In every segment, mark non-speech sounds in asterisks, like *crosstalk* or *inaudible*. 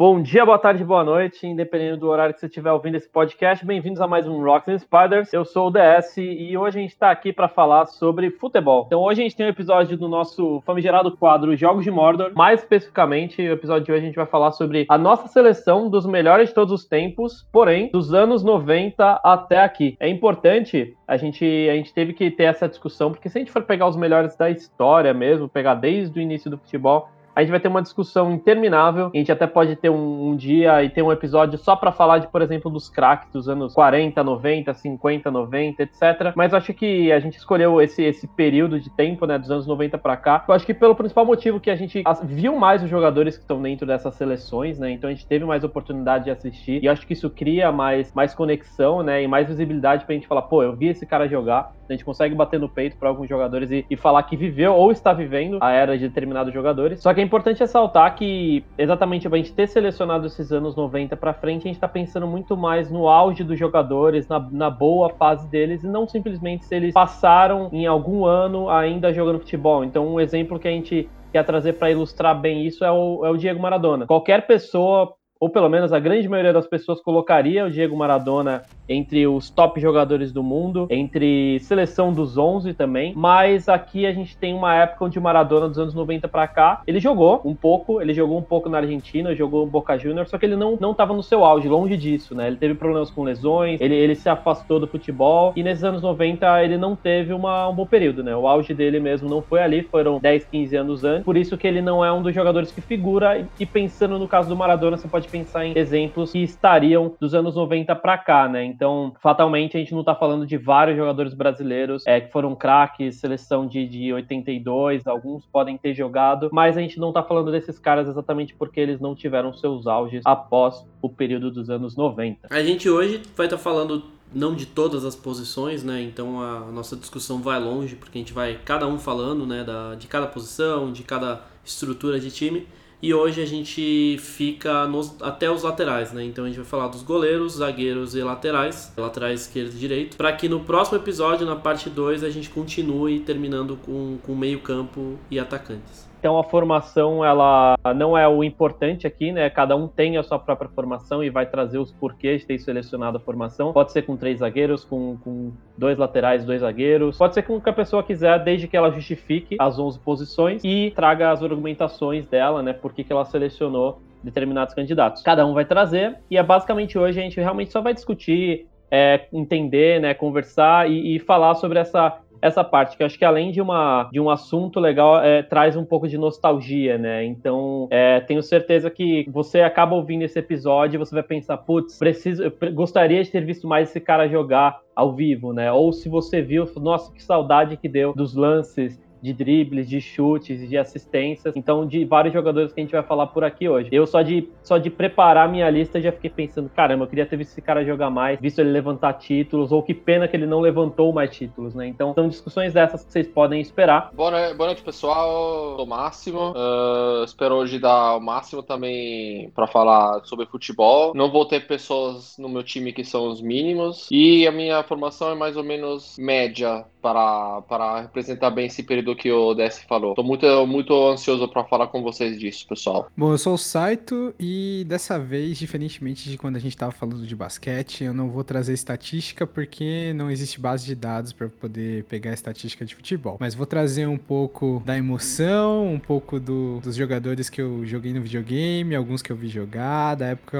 Bom dia, boa tarde, boa noite, independente do horário que você estiver ouvindo esse podcast. Bem-vindos a mais um Rocks and Spiders. Eu sou o DS e hoje a gente está aqui para falar sobre futebol. Então, hoje a gente tem um episódio do nosso famigerado quadro Jogos de Mordor. Mais especificamente, o episódio de hoje a gente vai falar sobre a nossa seleção dos melhores de todos os tempos, porém, dos anos 90 até aqui. É importante, a gente, a gente teve que ter essa discussão, porque se a gente for pegar os melhores da história mesmo, pegar desde o início do futebol, a gente vai ter uma discussão interminável. A gente até pode ter um, um dia e ter um episódio só para falar de, por exemplo, dos craques dos anos 40, 90, 50, 90, etc. Mas eu acho que a gente escolheu esse, esse período de tempo, né, dos anos 90 para cá. Eu acho que pelo principal motivo que a gente viu mais os jogadores que estão dentro dessas seleções, né? Então a gente teve mais oportunidade de assistir. E acho que isso cria mais, mais conexão, né? E mais visibilidade pra gente falar, pô, eu vi esse cara jogar. A gente consegue bater no peito para alguns jogadores e, e falar que viveu ou está vivendo a era de determinados jogadores. Só que é importante ressaltar que, exatamente a gente ter selecionado esses anos 90 para frente, a gente está pensando muito mais no auge dos jogadores, na, na boa fase deles, e não simplesmente se eles passaram em algum ano ainda jogando futebol. Então, um exemplo que a gente quer trazer para ilustrar bem isso é o, é o Diego Maradona. Qualquer pessoa ou pelo menos a grande maioria das pessoas colocaria o Diego Maradona entre os top jogadores do mundo, entre seleção dos 11 também, mas aqui a gente tem uma época onde o Maradona dos anos 90 para cá, ele jogou um pouco, ele jogou um pouco na Argentina, jogou no Boca Juniors, só que ele não não tava no seu auge, longe disso, né? Ele teve problemas com lesões, ele, ele se afastou do futebol e nesses anos 90 ele não teve uma, um bom período, né? O auge dele mesmo não foi ali, foram 10, 15 anos antes, por isso que ele não é um dos jogadores que figura e pensando no caso do Maradona, você pode pensar em exemplos que estariam dos anos 90 para cá, né? Então, fatalmente, a gente não tá falando de vários jogadores brasileiros é, que foram craques, seleção de, de 82, alguns podem ter jogado, mas a gente não tá falando desses caras exatamente porque eles não tiveram seus auges após o período dos anos 90. A gente hoje vai estar tá falando não de todas as posições, né? Então a nossa discussão vai longe, porque a gente vai cada um falando, né, da, de cada posição, de cada estrutura de time. E hoje a gente fica nos, até os laterais, né? Então a gente vai falar dos goleiros, zagueiros e laterais, laterais esquerdo e direito, para que no próximo episódio, na parte 2, a gente continue terminando com, com meio campo e atacantes. Então a formação ela não é o importante aqui, né? Cada um tem a sua própria formação e vai trazer os porquês de ter selecionado a formação. Pode ser com três zagueiros, com, com dois laterais, dois zagueiros. Pode ser com o que a pessoa quiser, desde que ela justifique as 11 posições e traga as argumentações dela, né? Por que, que ela selecionou determinados candidatos. Cada um vai trazer e é basicamente hoje a gente realmente só vai discutir, é, entender, né? Conversar e, e falar sobre essa essa parte, que eu acho que além de, uma, de um assunto legal, é, traz um pouco de nostalgia, né? Então, é, tenho certeza que você acaba ouvindo esse episódio e você vai pensar, putz, preciso, gostaria de ter visto mais esse cara jogar ao vivo, né? Ou se você viu, nossa, que saudade que deu dos lances de dribles, de chutes, de assistências. Então, de vários jogadores que a gente vai falar por aqui hoje. Eu só de, só de preparar minha lista já fiquei pensando, caramba, eu queria ter visto esse cara jogar mais, visto ele levantar títulos, ou que pena que ele não levantou mais títulos, né? Então, são discussões dessas que vocês podem esperar. Boa noite, boa noite pessoal. Sou Máximo. Uh, espero hoje dar o máximo também para falar sobre futebol. Não vou ter pessoas no meu time que são os mínimos. E a minha formação é mais ou menos média para, para representar bem esse período que o DS falou. Tô muito, muito ansioso para falar com vocês disso, pessoal. Bom, eu sou o Saito e dessa vez, diferentemente de quando a gente tava falando de basquete, eu não vou trazer estatística porque não existe base de dados para poder pegar estatística de futebol. Mas vou trazer um pouco da emoção, um pouco do, dos jogadores que eu joguei no videogame, alguns que eu vi jogar, da época,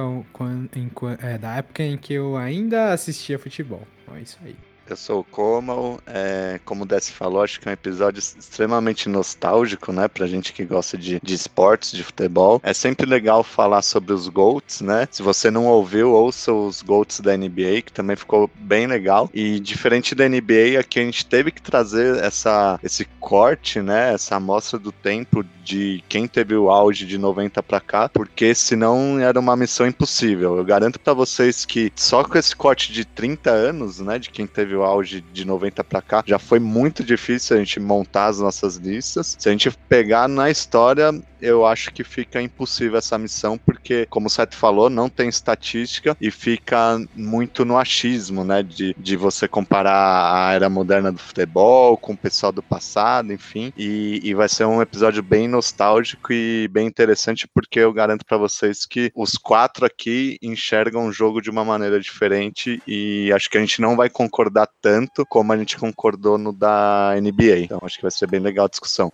em, é, da época em que eu ainda assistia futebol. Então é isso aí. Eu sou o Como, é, como o Dessi falou, acho que é um episódio extremamente nostálgico, né, pra gente que gosta de, de esportes, de futebol. É sempre legal falar sobre os GOATs, né? Se você não ouviu, ouça os GOATs da NBA, que também ficou bem legal. E diferente da NBA, aqui a gente teve que trazer essa, esse corte, né, essa amostra do tempo de quem teve o auge de 90 para cá, porque senão era uma missão impossível. Eu garanto para vocês que só com esse corte de 30 anos, né, de quem teve o o auge de 90 para cá, já foi muito difícil a gente montar as nossas listas. Se a gente pegar na história, eu acho que fica impossível essa missão, porque, como o Seth falou, não tem estatística e fica muito no achismo, né? De, de você comparar a era moderna do futebol com o pessoal do passado, enfim. E, e vai ser um episódio bem nostálgico e bem interessante, porque eu garanto para vocês que os quatro aqui enxergam o jogo de uma maneira diferente e acho que a gente não vai concordar tanto como a gente concordou no da NBA. Então acho que vai ser bem legal a discussão.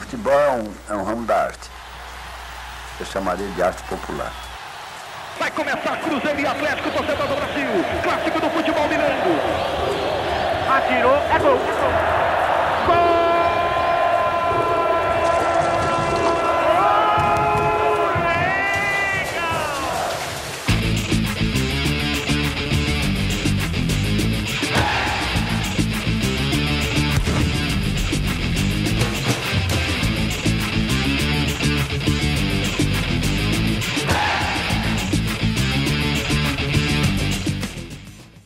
Futebol é um, é um ramo da arte. Eu chamaria de arte popular. Vai começar Cruzeiro e Atlético, torcedor do Brasil. Clássico do futebol mineiro. Atirou, é gol. Gol!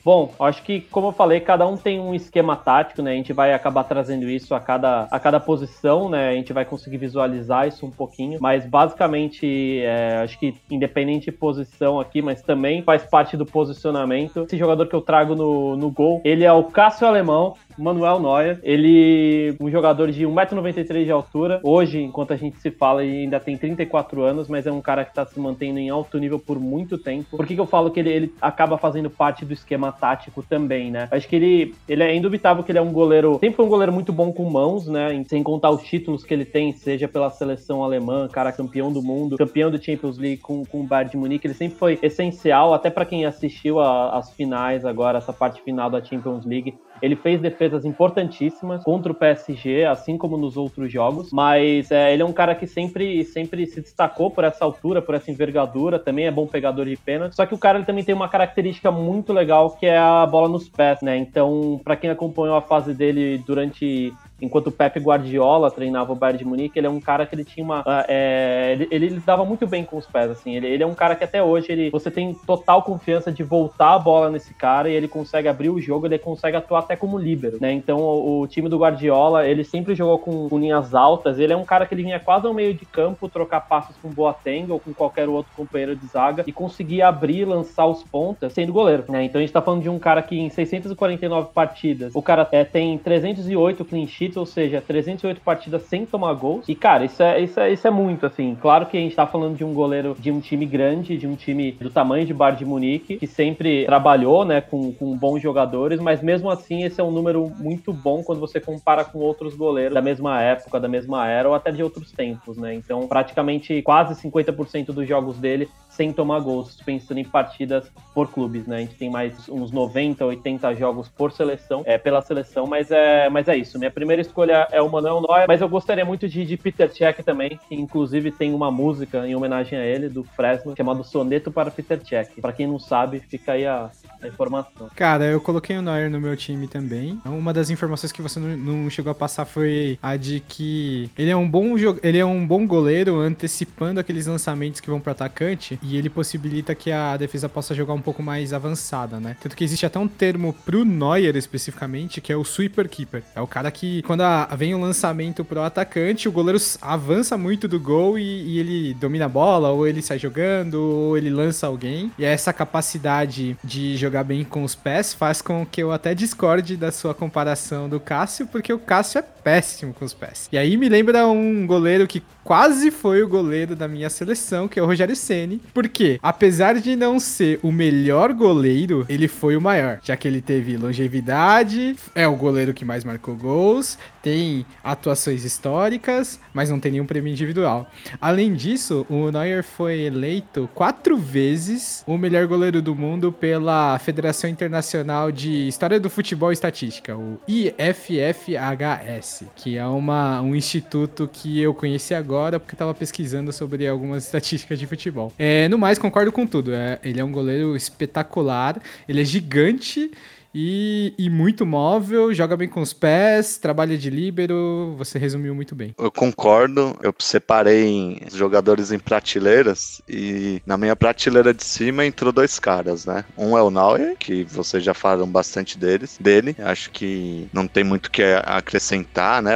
Bom, acho que, como eu falei, cada um tem um esquema tático, né? A gente vai acabar trazendo isso a cada, a cada posição, né? A gente vai conseguir visualizar isso um pouquinho. Mas, basicamente, é, acho que independente de posição aqui, mas também faz parte do posicionamento. Esse jogador que eu trago no, no gol, ele é o Cássio Alemão, Manuel Neuer. Ele um jogador de 1,93m de altura. Hoje, enquanto a gente se fala, ele ainda tem 34 anos, mas é um cara que está se mantendo em alto nível por muito tempo. Por que, que eu falo que ele, ele acaba fazendo parte do esquema tático também, né? Acho que ele, ele é indubitável que ele é um goleiro, sempre foi um goleiro muito bom com mãos, né? Sem contar os títulos que ele tem, seja pela seleção alemã, cara campeão do mundo, campeão do Champions League com, com o Bayern de Munique, ele sempre foi essencial, até para quem assistiu as finais agora, essa parte final da Champions League. Ele fez defesas importantíssimas contra o PSG, assim como nos outros jogos, mas é, ele é um cara que sempre, sempre se destacou por essa altura, por essa envergadura, também é bom pegador de pênalti. Só que o cara ele também tem uma característica muito legal que é a bola nos pés, né? Então, para quem acompanhou a fase dele durante enquanto o Pepe Guardiola treinava o Bayern de Munique, ele é um cara que ele tinha uma. Ah, é, ele, ele dava muito bem com os pés, assim. Ele, ele é um cara que até hoje ele, você tem total confiança de voltar a bola nesse cara e ele consegue abrir o jogo, ele consegue atuar até como líbero, né? Então o, o time do Guardiola, ele sempre jogou com, com, linhas altas, ele é um cara que ele vinha quase ao meio de campo, trocar passos com Boateng ou com qualquer outro companheiro de zaga e conseguia abrir lançar os pontas sendo goleiro, né? Então a gente tá falando de um cara que em 649 partidas, o cara é, tem 308 clean sheets ou seja, 308 partidas sem tomar gols. E, cara, isso é, isso é, isso é muito, assim. Claro que a gente tá falando de um goleiro de um time grande, de um time do tamanho de Bar de Munique, que sempre trabalhou, né, com, com bons jogadores, mas mesmo assim esse é um número muito bom quando você compara com outros goleiros da mesma época, da mesma era ou até de outros tempos, né? Então, praticamente quase 50% dos jogos dele sem tomar gols, pensando em partidas por clubes, né? A gente tem mais uns 90, 80 jogos por seleção, é pela seleção, mas é, mas é isso. Minha primeira escolha é o Manuel Neuer, mas eu gostaria muito de, de Peter Cech também, que inclusive tem uma música em homenagem a ele, do Fresno, chamado Soneto para Peter Cech. Para quem não sabe, fica aí a, a, informação. Cara, eu coloquei o Neuer no meu time também. Uma das informações que você não, não chegou a passar foi a de que ele é um bom ele é um bom goleiro antecipando aqueles lançamentos que vão para atacante e ele possibilita que a defesa possa jogar um pouco mais avançada, né? Tanto que existe até um termo pro Neuer especificamente, que é o sweeper keeper. É o cara que quando vem o lançamento pro atacante, o goleiro avança muito do gol e, e, ele domina a bola, ou ele sai jogando, ou ele lança alguém. E essa capacidade de jogar bem com os pés faz com que eu até discorde da sua comparação do Cássio, porque o Cássio é péssimo com os pés. E aí me lembra um goleiro que quase foi o goleiro da minha seleção, que é o Rogério Ceni, porque apesar de não ser o melhor goleiro, ele foi o maior, já que ele teve longevidade, é o goleiro que mais marcou gols, tem atuações históricas, mas não tem nenhum prêmio individual. Além disso, o Neuer foi eleito quatro vezes o melhor goleiro do mundo pela Federação Internacional de História do Futebol e Estatística, o IFFHS, que é uma, um instituto que eu conheci agora porque estava pesquisando sobre algumas estatísticas de futebol. É, no mais, concordo com tudo. É, ele é um goleiro espetacular, ele é gigante E, e muito móvel, joga bem com os pés, trabalha de líbero. Você resumiu muito bem. Eu concordo. Eu separei jogadores em prateleiras e na minha prateleira de cima entrou dois caras, né? Um é o Neuer, que vocês já falaram bastante deles, dele. Acho que não tem muito o que acrescentar, né?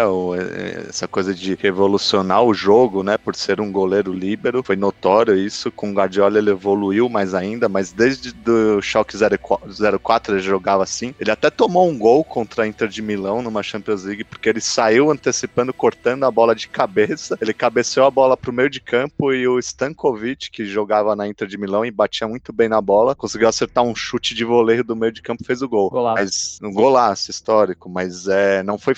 essa coisa de revolucionar o jogo, né? Por ser um goleiro líbero. Foi notório isso. Com o Guardiola ele evoluiu mais ainda, mas desde o Choque 04 ele jogava assim. Ele até tomou um gol contra a Inter de Milão numa Champions League, porque ele saiu antecipando, cortando a bola de cabeça. Ele cabeceou a bola pro meio de campo e o Stankovic, que jogava na Inter de Milão e batia muito bem na bola, conseguiu acertar um chute de voleio do meio de campo e fez o gol. Golaço. Mas, um golaço histórico, mas é, não, foi,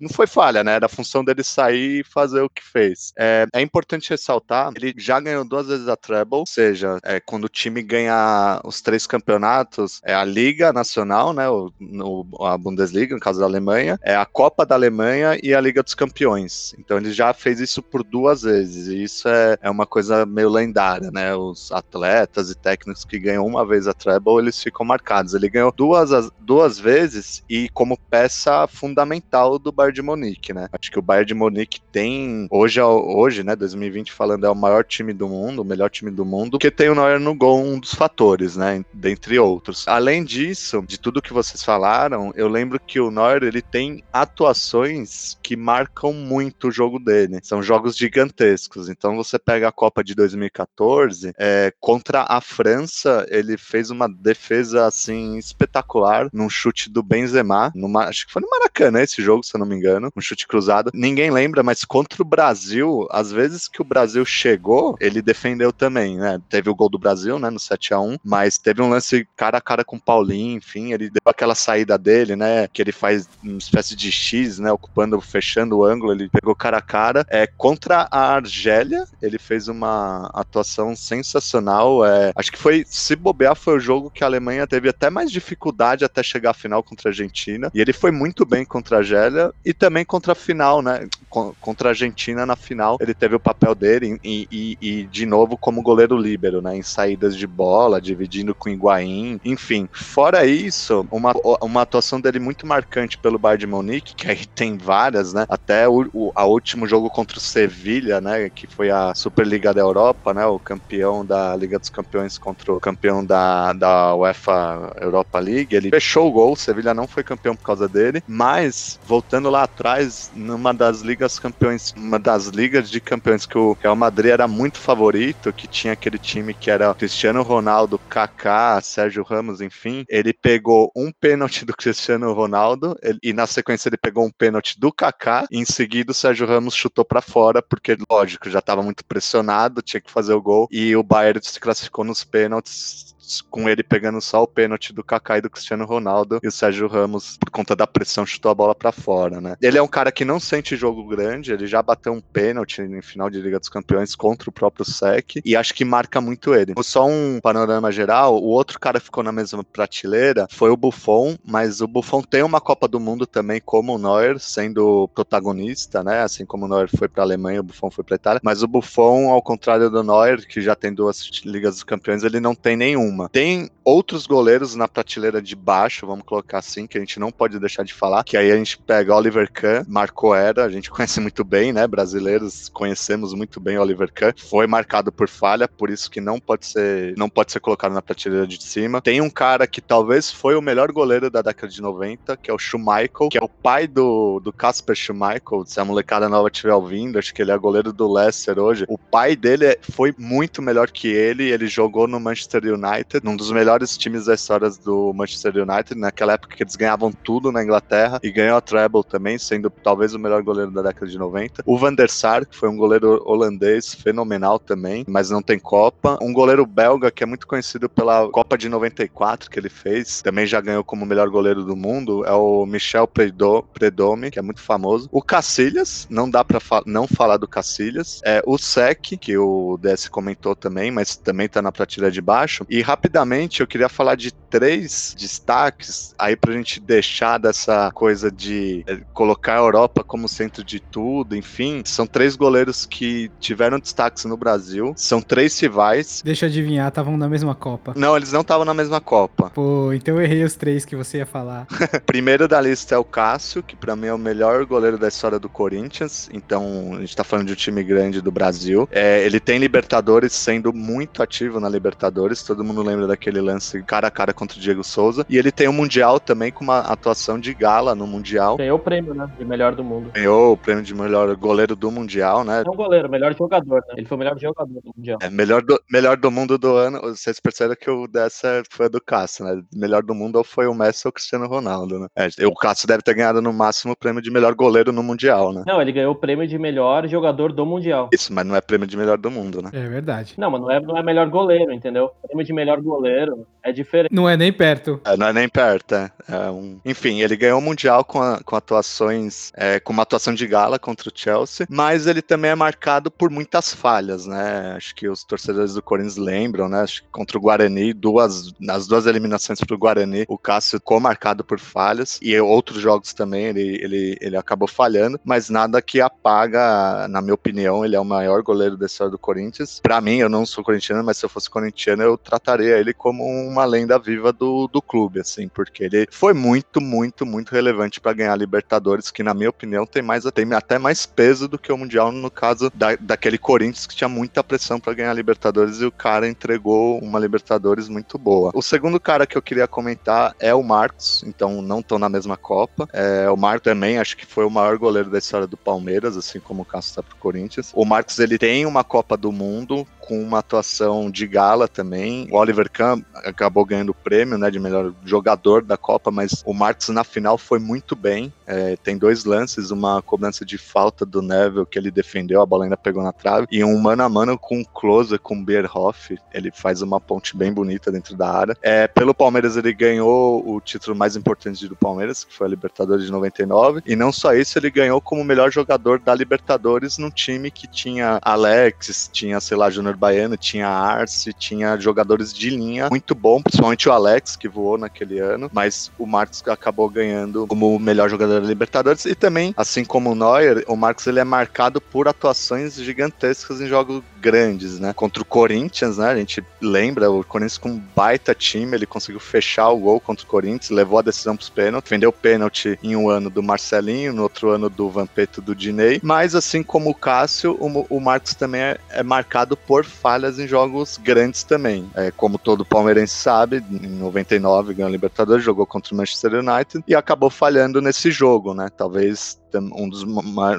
não foi falha, né? Era a função dele sair e fazer o que fez. É, é importante ressaltar, ele já ganhou duas vezes a treble, ou seja, é, quando o time ganha os três campeonatos, é a Liga Nacional, né? O, no, a Bundesliga, no caso da Alemanha, é a Copa da Alemanha e a Liga dos Campeões. Então ele já fez isso por duas vezes, e isso é, é uma coisa meio lendária, né? Os atletas e técnicos que ganham uma vez a treble, eles ficam marcados. Ele ganhou duas, duas vezes e como peça fundamental do Bayern de Munique, né? Acho que o Bayern de Munique tem, hoje, hoje né, 2020 falando, é o maior time do mundo, o melhor time do mundo, que tem o Neuer no gol, um dos fatores, né? Dentre outros. Além disso, de tudo que vocês falaram, eu lembro que o Neuer, ele tem atuações que marcam muito o jogo dele. São jogos gigantescos. Então você pega a Copa de 2014, é, contra a França, ele fez uma defesa assim espetacular num chute do Benzema, numa, acho que foi no Maracanã esse jogo, se eu não me engano, um chute cruzado. Ninguém lembra, mas contra o Brasil, às vezes que o Brasil chegou, ele defendeu também, né? Teve o gol do Brasil, né, no 7 a 1, mas teve um lance cara a cara com o Paulinho, enfim, ele deu aquela saída dele, né, que ele faz uma espécie de X, né, ocupando, fechando o ângulo, ele pegou cara a cara. É contra a Argélia, ele fez uma atuação sensacional. É, acho que foi, se bobear, foi o jogo que a Alemanha teve até mais dificuldade até chegar à final contra a Argentina. E ele foi muito bem contra a Argélia e também contra a final, né? Contra a Argentina na final, ele teve o papel dele e, e, e de novo como goleiro líbero, né? Em saídas de bola, dividindo com o Higuaín, enfim. Fora isso, uma, uma atuação dele muito marcante pelo Bayern de Munique, que aí tem várias, né? Até o, o a último jogo contra o Sevilha, né? Que foi a Superliga da Europa, né? O campeão da Liga dos Campeões contra o campeão da, da UEFA Europa League. Ele fechou o gol, o Sevilha não foi campeão por causa dele, mas voltando lá atrás, numa das ligas campeões, uma das ligas de campeões que o Real Madrid era muito favorito, que tinha aquele time que era Cristiano Ronaldo, Kaká, Sérgio Ramos, enfim, ele pegou um pênalti do Cristiano Ronaldo ele, e na sequência ele pegou um pênalti do Kaká e em seguida o Sérgio Ramos chutou para fora porque lógico, já estava muito pressionado, tinha que fazer o gol e o Bayern se classificou nos pênaltis com ele pegando só o pênalti do Kaká e do Cristiano Ronaldo, e o Sérgio Ramos, por conta da pressão, chutou a bola para fora, né? Ele é um cara que não sente jogo grande, ele já bateu um pênalti em final de Liga dos Campeões contra o próprio Sec, e acho que marca muito ele. Só um panorama geral, o outro cara ficou na mesma prateleira foi o Buffon, mas o Buffon tem uma Copa do Mundo também, como o Neuer, sendo protagonista, né? Assim como o Neuer foi para a Alemanha, o Buffon foi para Itália, mas o Buffon, ao contrário do Neuer, que já tem duas Ligas dos Campeões, ele não tem nenhuma Tem outros goleiros na prateleira de baixo, vamos colocar assim, que a gente não pode deixar de falar, que aí a gente pega Oliver Kahn, Marco Era, a gente *laughs* conhece muito bem, né? Brasileiros conhecemos muito bem Oliver Kahn. Foi marcado por falha, por isso que não pode ser, não pode ser colocado na prateleira de cima. Tem um cara que talvez foi o melhor goleiro da década de 90, que é o Schumacher, que é o pai do, do Casper Schumacher. Se a molecada nova estiver ouvindo, acho que ele é goleiro do Leicester hoje. O pai dele foi muito melhor que ele, ele jogou no Manchester United United, um dos melhores times da história do Manchester United, naquela época que eles ganhavam tudo na Inglaterra e ganhou a treble também, sendo talvez o melhor goleiro da década de 90. O Van der Sar, que foi um goleiro holandês fenomenal também, mas não tem Copa. Um goleiro belga que é muito conhecido pela Copa de 94 que ele fez, também já ganhou como melhor goleiro do mundo, é o Michel Predo, Predome, que é muito famoso. O Cacilhas, não dá para fa não falar do Cacilhas. É o Sec, que o DS comentou também, mas também tá na prateleira de baixo. E rapidamente eu queria falar de três destaques aí pra gente deixar dessa coisa de eh, colocar a Europa como centro de tudo, enfim. São três goleiros que tiveram destaques no Brasil, são três rivais. Deixa eu adivinhar, estavam na mesma Copa. Não, eles não estavam na mesma Copa. Pô, então eu errei os três que você ia falar. *laughs* Primeiro da lista é o Cássio, que pra mim é o melhor goleiro da história do Corinthians. Então, a gente tá falando de um time grande do Brasil. É, ele tem Libertadores sendo muito ativo na Libertadores. Todo mundo lembra daquele lance cara a cara contra o Diego Souza. E ele tem o Mundial também com uma atuação de gala no Mundial. Ganhou o prêmio, né? De melhor do mundo. Ganhou o prêmio de melhor goleiro do Mundial, né? Não goleiro, melhor jogador, né? Ele foi o melhor jogador do Mundial. É, melhor do, melhor do mundo do ano. Vocês perceberam que o dessa foi a do Cássio, né? Melhor do mundo ou foi o Messi ou o Cristiano Ronaldo, né? É, o Cássio deve ter ganhado no máximo o prêmio de melhor goleiro no Mundial, né? Não, ele ganhou o prêmio de melhor jogador do Mundial. Isso, mas não é prêmio de melhor do mundo, né? É verdade. Não, mas não é, não é melhor goleiro, entendeu? Prêmio de melhor goleiro é diferente. Não é nem perto. É, não é nem perto, é. É um- Enfim, ele ganhou o Mundial com, a- com atuações, é, com uma atuação de gala contra o Chelsea, mas ele também é marcado por muitas falhas, né? Acho que os torcedores do Corinthians lembram, né? Acho que contra o Guarani, duas, nas duas eliminações pro Guarani, o Cássio ficou marcado por falhas, e outros jogos também ele, ele, ele acabou falhando, mas nada que apaga, na minha opinião, ele é o maior goleiro da história do Corinthians. Pra mim, eu não sou corintiano, mas se eu fosse corintiano, eu trataria ele como uma lenda viva do, do clube, assim, porque ele foi muito, muito, muito relevante pra ganhar a Libertadores, que na minha opinião tem mais tem até mais peso do que o Mundial no caso da, daquele Corinthians que tinha muita pressão pra ganhar a Libertadores e o cara entregou uma Libertadores muito boa. O segundo cara que eu queria comentar é o Marcos, então não tô na mesma Copa. É, o Marcos também acho que foi o maior goleiro da história do Palmeiras, assim como o Cássio tá pro Corinthians. O Marcos ele tem uma Copa do Mundo com uma atuação de gala também. O Oliver Kahn acabou ganhando o prêmio, né, de melhor jogador da Copa, mas o Marcos na final foi muito bem. É, tem dois lances, uma cobrança de falta do Neville que ele defendeu, a bola ainda pegou na trave, e um mano a mano com o Klose, com o Bierhoff. Ele faz uma ponte bem bonita dentro da área. É, pelo Palmeiras ele ganhou o título mais importante do Palmeiras, que foi a Libertadores de 99, e não só isso, ele ganhou como melhor jogador da Libertadores num time que tinha Alex, tinha, sei lá, Júnior Baiano, tinha Arce, tinha jogadores de linha muito bom, principalmente o Alex, que voou naquele ano, mas o Marcos acabou ganhando como o melhor jogador da Libertadores, e também, assim como o Neuer, o Marcos ele é marcado por atuações gigantescas em jogos grandes, né? Contra o Corinthians, né? A gente lembra, o Corinthians com um baita time, ele conseguiu fechar o gol contra o Corinthians, levou a decisão pros pênaltis, defendeu o pênalti em um ano do Marcelinho, no outro ano do Vampetto do Diney, mas assim como o Cássio, o, o Marcos também é, é marcado por falhas em jogos grandes também. É, como todo palmeirense sabe, em 99 ganhou a Libertadores, jogou contra o Manchester United e acabou falhando nesse jogo, né? Talvez um dos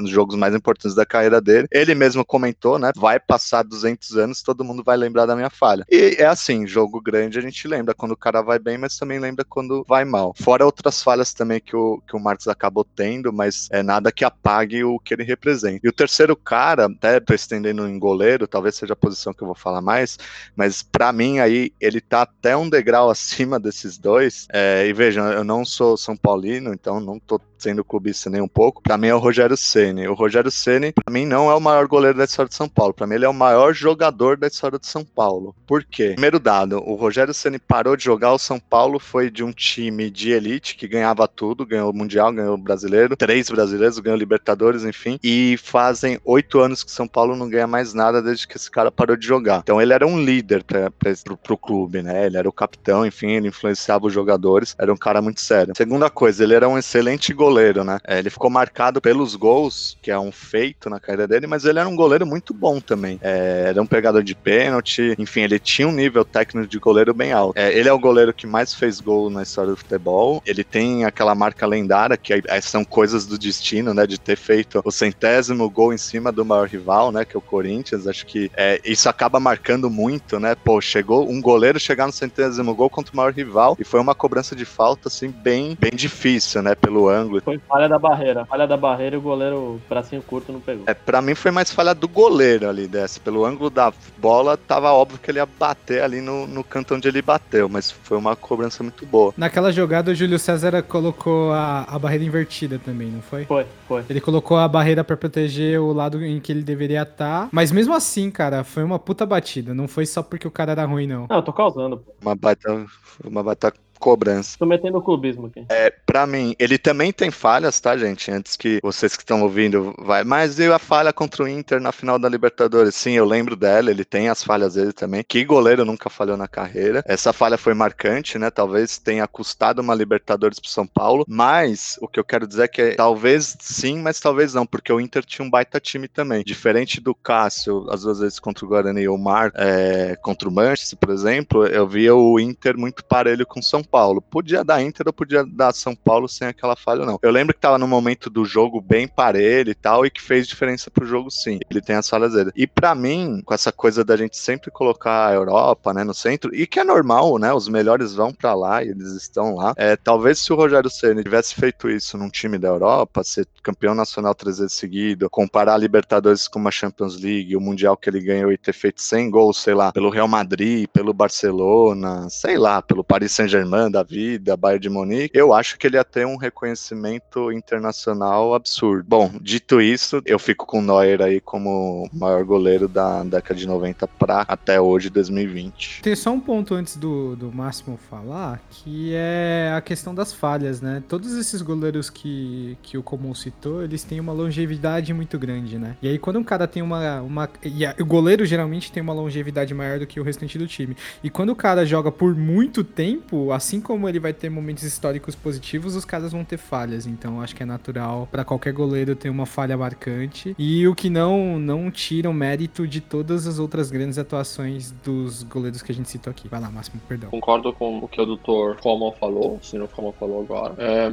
jogos mais importantes da carreira dele. Ele mesmo comentou, né? Vai passar 200 anos, todo mundo vai lembrar da minha falha. E é assim, jogo grande a gente lembra quando o cara vai bem, mas também lembra quando vai mal. Fora outras falhas também que o, que o Marcos acabou tendo, mas é nada que apague o que ele representa. E o terceiro cara, até tô estendendo em goleiro, talvez seja a posição que eu vou falar mais, mas pra mim aí ele tá até um degrau *laughs* acima desses dois. É, e vejam, eu não sou São Paulino, então não tô sendo clubista nem um pouco. Pra mim é o Rogério Ceni. O Rogério Ceni, pra mim, não é o maior goleiro da história de São Paulo. Pra mim, ele é o maior jogador da história de São Paulo. Por quê? Primeiro dado, o Rogério Ceni parou de jogar. O São Paulo foi de um time de elite que ganhava tudo, ganhou o Mundial, ganhou o Brasileiro, três brasileiros, ganhou o Libertadores, enfim. E fazem oito anos que São Paulo não ganha mais nada desde que esse cara parou de jogar. Então ele era um líder pra, pra, pro, pro clube, né? Ele era o capitão, enfim, ele influenciava os jogadores. Era um cara muito sério. Segunda coisa, ele era um excelente goleiro, né? É, ele ficou marcado pelos gols, que é um feito na carreira dele, mas ele era um goleiro muito bom também. É, era um pegador de pênalti, enfim, ele tinha um nível técnico de goleiro bem alto. É, ele é o goleiro que mais fez gol na história do futebol. Ele tem aquela marca lendária, que é- são coisas do destino, né? De ter feito o centésimo gol em cima do maior rival, né? Que é o Corinthians. Acho que é, isso acaba marcando muito, né? Pô, chegou um goleiro chegar no centésimo gol contra o maior rival e foi uma cobrança de falta, assim, bem, bem difícil, né? Pelo ângulo. Foi falha da barreira. Falha da barreira e o goleiro, bracinho curto, não pegou. É, pra mim foi mais falha do goleiro ali dessa. Pelo ângulo da bola, tava óbvio que ele ia bater ali no, no canto onde ele bateu, mas foi uma cobrança muito boa. Naquela jogada, o Júlio César colocou a, a barreira invertida também, não foi? Foi, foi. Ele colocou a barreira pra proteger o lado em que ele deveria estar. Mas mesmo assim, cara, foi uma puta batida. Não foi só porque o cara era ruim, não. Não, eu tô causando, pô. Uma baita, uma baita cobrança. Tô metendo o clubismo aqui. É, pra mim, ele também tem falhas, tá, gente? Antes que vocês que estão ouvindo vai. Mas e a falha contra o Inter na final da Libertadores? Sim, eu lembro dela, ele tem as falhas dele também. Que goleiro nunca falhou na carreira. Essa falha foi marcante, né? Talvez tenha custado uma Libertadores pro São Paulo. Mas o que eu quero dizer é que talvez sim, mas talvez não, porque o Inter tinha um baita time também. Diferente do Cássio, às vezes contra o Guarani e o Mar, é, contra o Manchester, por exemplo, eu via o Inter muito parelho com o São Paulo. Podia dar Inter ou podia dar São Paulo sem aquela falha, não. Eu lembro que tava no momento do jogo bem parelho e tal, e que fez diferença pro jogo, sim. Ele tem as falhas dele. E para mim, com essa coisa da gente sempre colocar a Europa, né, no centro, e que é normal, né, os melhores vão para lá e eles estão lá. É, talvez se o Rogério Ceni tivesse feito isso num time da Europa, ser campeão nacional três vezes seguido, comparar a Libertadores com uma Champions League, o Mundial que ele ganhou e ter feito 100 gols, sei lá, pelo Real Madrid, pelo Barcelona, sei lá, pelo Paris Saint-Germain da vida, Bayern de Munique, eu acho que ele ia ter um reconhecimento internacional absurdo. Bom, dito isso, eu fico com o Neuer aí como maior goleiro da década de 90 para até hoje, 2020. Tem só um ponto antes do, do Máximo falar, que é a questão das falhas, né? Todos esses goleiros que, que o Comum citou, eles têm uma longevidade muito grande, né? E aí quando um cara tem uma... uma e a- o goleiro geralmente tem uma longevidade maior do que o restante do time. E quando o cara joga por muito tempo, assim como ele vai ter momentos históricos positivos, os caras vão ter falhas. Então acho que é natural pra qualquer goleiro ter uma falha marcante. E o que não não tira o mérito de todas as outras grandes atuações dos goleiros que a gente citou aqui. Vai lá, Máximo, perdão. Concordo com o que o doutor Coleman falou, o senhor Coleman falou agora. É,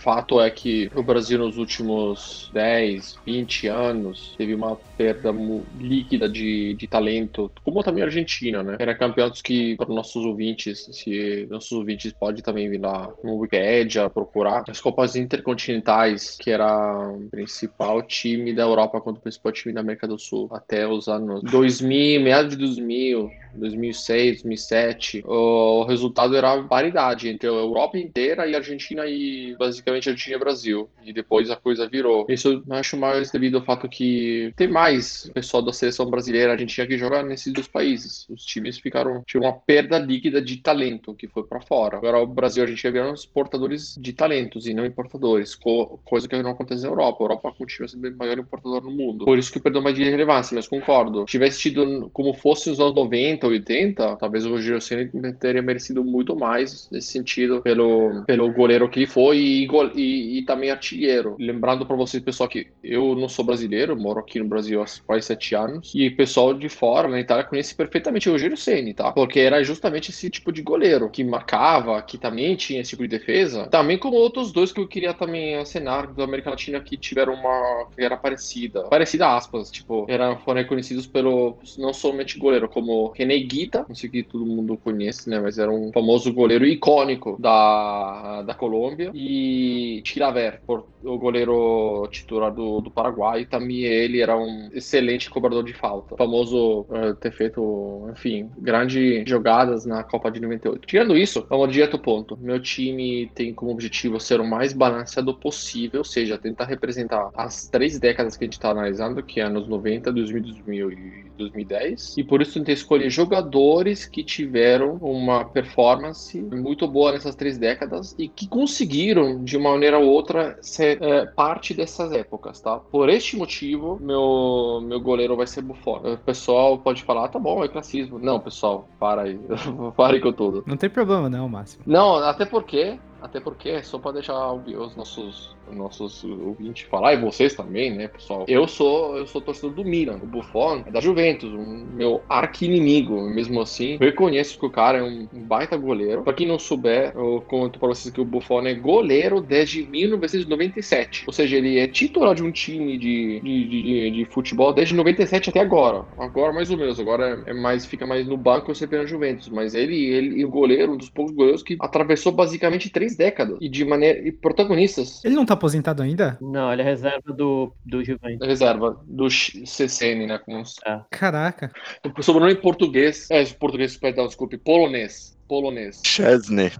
fato é que o Brasil nos últimos 10, 20 anos teve uma perda líquida de, de talento, como também a Argentina, né? Era campeonatos que, para nossos ouvintes, se nossos ouvintes podem também vir lá no Wikipedia procurar, as Copas Intercontinentais, que era o principal time da Europa contra o principal time da América do Sul, até os anos 2000, meados de 2000, 2006, 2007, o resultado era paridade entre a Europa inteira e a Argentina e basicamente Argentina e Brasil. E depois a coisa virou. Isso eu acho mais devido ao fato que tem mais pessoal da seleção brasileira, a Argentina que joga nesses dois países. Os times ficaram tinham uma perda líquida de talento que foi para fora. Agora o Brasil e a Argentina vieram exportadores de talentos e não importadores, co- coisa que não acontece na Europa. A Europa continua sendo o maior importador no mundo. Por isso que perdeu mais de relevância, mas concordo. Se tivesse tido como fosse nos anos 90, 80, talvez o Rogério Ceni teria merecido muito mais nesse sentido pelo, pelo goleiro que ele foi e, e, e também artilheiro. Lembrando para vocês, pessoal, que eu não sou brasileiro, moro aqui no Brasil há quase sete anos, e pessoal de fora, na Itália, conhece perfeitamente o Rogério Ceni, tá? Porque era justamente esse tipo de goleiro que marcava, que também tinha esse tipo de defesa, também como outros dois que eu queria também acenar da América Latina que tiveram uma que era parecida, parecida aspas, tipo, eram foram reconhecidos pelo não somente goleiro, como René Guita, não sei que todo mundo conhece, né, mas era um famoso goleiro icônico da, da Colômbia e Chilaver, o goleiro titular do, do Paraguai, também ele era um excelente cobrador de falta, famoso eh, ter feito, enfim, grandes jogadas na Copa de 98. Tirando isso, vamos direto ao ponto. Meu time tem como objetivo ser o mais balanceado possível, ou seja, tentar representar as três décadas que a gente está analisando, que é anos 90, 2000, 2000 e 2010. E por isso tentei escolher jogadores que tiveram uma performance muito boa nessas três décadas e que conseguiram, de uma maneira ou outra, ser é, parte dessas épocas, tá? Por este motivo, meu, meu goleiro vai ser Buffon. O pessoal pode falar, "Ah, tá bom, é classismo. Não, pessoal, para aí. *laughs* Pare com tudo. Não tem problema não, Máximo. Não, até porque, até porque, só para deixar os nossos, os nossos ouvintes falar, e vocês também, né, pessoal? Eu sou, eu sou torcedor do Milan, o Buffon é da Juventus, um meu arqui-inimigo, mesmo assim. Reconheço que o cara é um baita goleiro. Pra quem não souber, eu conto pra vocês que o Buffon é goleiro desde 1997. Ou seja, ele é titular de um time de, de, de, de futebol desde 97 até agora. Agora mais ou menos, agora é mais, fica mais no banco sempre na Juventus. Mas ele, ele, o goleiro, um dos poucos goleiros que atravessou basicamente três décadas e de maneira e protagonistas. Ele não tá aposentado ainda? Não, ele é reserva do, do Juventus. Reserva do CCN, né? Com os... Caraca. O sobrenome em português. É, português, perdão, desculpe. Polonês. Polonês. Chesney.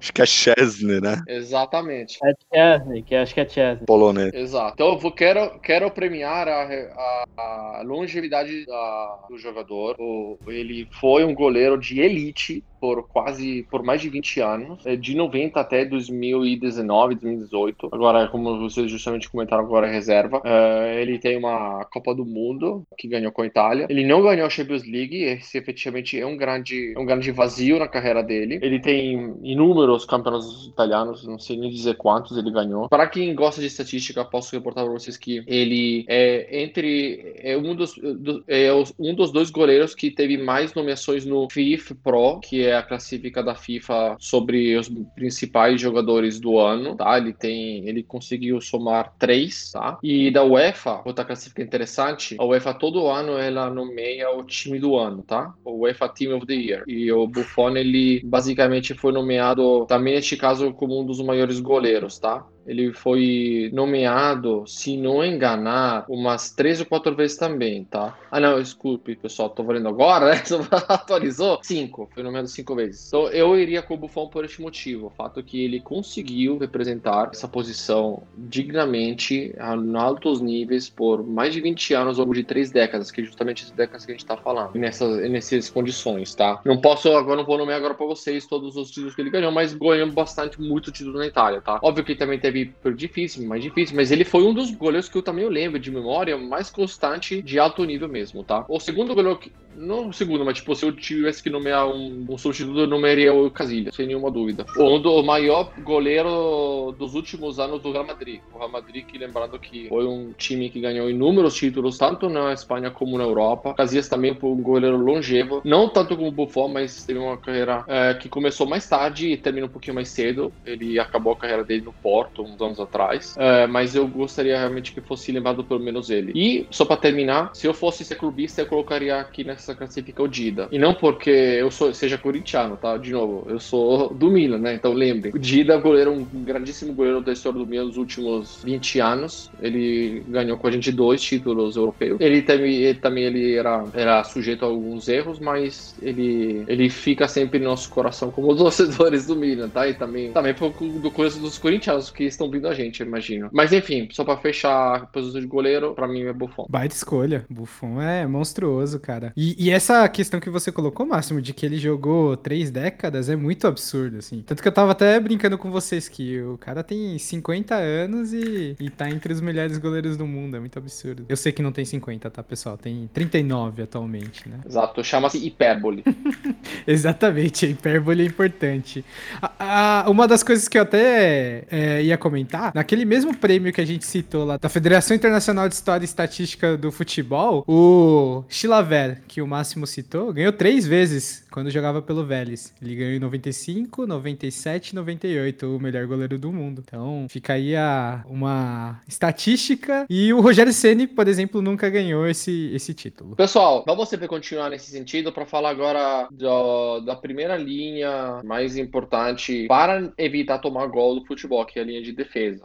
Acho que é Chesney, né? Exatamente. É Chesney, que acho que é Chesney. Polonês. Exato. Então eu vou, quero, quero premiar a, a- a longevidade da- do jogador. O- ele foi um goleiro de elite por quase, por mais de 20 anos, é, de 90 até 2019, 2018. Agora, como vocês justamente comentaram, agora é reserva. É, ele tem uma Copa do Mundo que ganhou com a Itália. Ele não ganhou a Champions League, esse efetivamente é um grande, um grande vazio na carreira dele. Ele tem inúmeros campeonatos italianos, não sei nem dizer quantos ele ganhou. Para quem gosta de estatística, posso reportar para vocês que ele é entre é um dos do, é um dos dois goleiros que teve mais nomeações no FIFA Pro, que é a classifica da FIFA sobre os principais jogadores do ano, tá? Ele tem, ele conseguiu somar três, tá? E da UEFA, outra classifica interessante, a UEFA todo ano ela nomeia o time do ano, tá? O UEFA Team of the Year. E o Buffon ele basicamente foi nomeado também neste caso como um dos maiores goleiros, tá? Ele foi nomeado, se não enganar, umas três ou quatro vezes também, tá? Ah, não, desculpe, pessoal, tô valendo agora, né? *laughs* Atualizou? Cinco, foi nomeado cinco vezes. Então, eu iria com o Buffon por este motivo. O fato que ele conseguiu representar essa posição dignamente, em altos níveis, por mais de 20 anos, ao longo de três décadas, que é justamente as décadas que a gente tá falando, nessas, nessas condições, tá? Não posso, agora não vou nomear agora pra vocês todos os títulos que ele ganhou, mas ganhou bastante, muito título na Itália, tá? Óbvio que também teve difícil, mais difícil, mas ele foi um dos goleiros que eu também lembro de memória mais constante de alto nível mesmo, tá? O segundo goleiro que não o segundo, mas tipo, se eu tivesse que nomear um, um substituto, eu nomearia o Casilha, sem nenhuma dúvida. O, o maior goleiro dos últimos anos do Real Madrid. O Real Madrid, que lembrando que foi um time que ganhou inúmeros títulos, tanto na Espanha como na Europa. Casillas também foi um goleiro longevo, não tanto como Buffon, mas teve uma carreira é, que começou mais tarde e terminou um pouquinho mais cedo. Ele acabou a carreira dele no Porto, uns anos atrás. É, mas eu gostaria realmente que fosse lembrado pelo menos ele. E, só para terminar, se eu fosse ser clubista, eu colocaria aqui nessa essa classifica o Dida. E não porque eu sou, seja corintiano, tá? De novo, eu sou do Milan, né? Então lembre, o Dida, goleiro, um grandíssimo goleiro da história do Milan nos últimos 20 anos. Ele ganhou com a gente dois títulos europeus. Ele também, ele, também ele era, era sujeito a alguns erros, mas ele, ele fica sempre no nosso coração como *laughs* torcedores do Milan, tá? E também, também do coisa dos corintianos que estão vindo a gente, eu imagino. Mas enfim, só pra fechar a posição de goleiro, pra mim é Buffon. Baita escolha. Buffon é monstruoso, cara. E, e essa questão que você colocou, Máximo, de que ele jogou três décadas, é muito absurdo, assim. Tanto que eu tava até brincando com vocês que o cara tem 50 anos e, e tá entre os melhores goleiros do mundo. É muito absurdo. Eu sei que não tem 50, tá, pessoal? Tem 39 atualmente, né? Exato, chama-se hipérbole. *laughs* Exatamente, a hipérbole é importante. A, a, uma das coisas que eu até é, ia comentar, naquele mesmo prêmio que a gente citou lá, da Federação Internacional de História e Estatística do Futebol, o Chilaver, que o Máximo citou, ganhou três vezes quando jogava pelo Vélez. Ele ganhou em 95, 97 e 98, o melhor goleiro do mundo. Então, fica aí a, uma estatística. E o Rogério Ceni, por exemplo, nunca ganhou esse, esse título. Pessoal, vamos sempre continuar nesse sentido para falar agora do, da primeira linha mais importante para evitar tomar gol do futebol, que é a linha de defesa.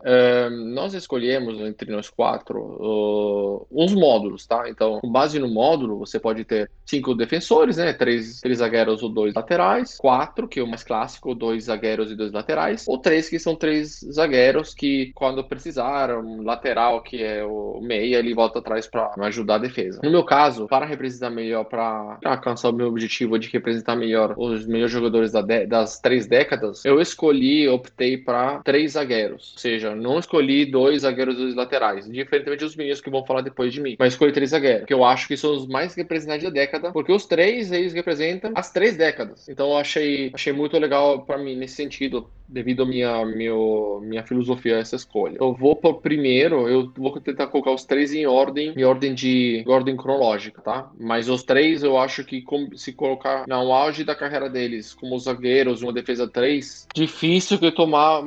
nós escolhemos entre nós quatro uh, uns módulos, tá? Então, com base no módulo, você pode ter cinco defensores, né? Três, três zagueiros ou dois laterais, quatro, que é o mais clássico, dois zagueiros e dois laterais, ou três que são três zagueiros que, quando precisar, um lateral que é o meia, ele volta atrás para ajudar a defesa. No meu caso, para representar melhor, para alcançar o meu objetivo de representar melhor os melhores jogadores da das três décadas, eu escolhi, optei para três zagueiros, ou seja, não escolhi dois zagueiros dois laterais, diferentemente dos meninos que vão falar depois de mim, mas escolhi três zagueiros, que eu acho que são os mais representantes da década, porque os três eles representam as três décadas. Então eu achei, achei muito legal para mim nesse sentido, devido à minha, meu, minha filosofia essa escolha. Eu vou por primeiro, eu vou tentar colocar os três em ordem, em ordem de ordem cronológica, tá? Mas os três eu acho que se colocar no auge da carreira deles, como zagueiros, uma defesa 3, difícil que tomar,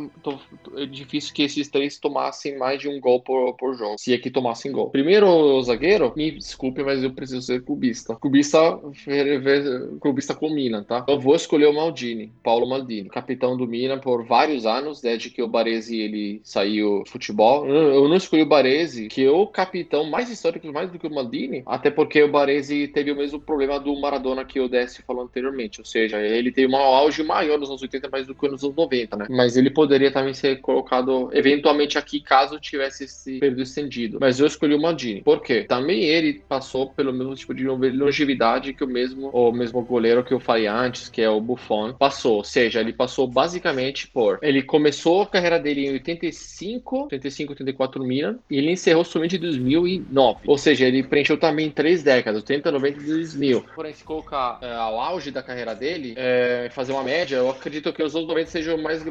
é difícil que esses três tomassem mais de um gol por, por jogo, se é que tomassem gol. Primeiro zagueiro, me desculpe, mas eu preciso ser cubista. Cubista, cubista com Milan, tá? Eu vou escolher o Maldini, Paulo Maldini, capitão do Milan por vários anos, desde que o Baresi ele saiu futebol. Eu não escolhi o Baresi, que é o capitão mais histórico mais do que o Maldini, até porque o Baresi teve o mesmo problema do Maradona que o Dessi falou anteriormente, ou seja, ele teve um auge maior nos anos 80 mais do que nos anos 90, né? Mas ele poderia também ser colocado eventualmente aqui caso tivesse esse período estendido. Mas eu escolhi o Maldini. Por quê? Também ele passou pelo mesmo tipo de longevidade que o mesmo, o mesmo goleiro que eu falei antes, que é o Buffon, passou. Ou seja, ele passou basicamente por. Ele começou a carreira dele em 85, 85, 84 no Milan, e ele encerrou somente em 2009. Ou seja, ele preencheu também três décadas, 80, 90 e 2000. Porém, se colocar é, ao auge da carreira dele, é, fazer uma média, eu acredito que os anos 90 sejam mais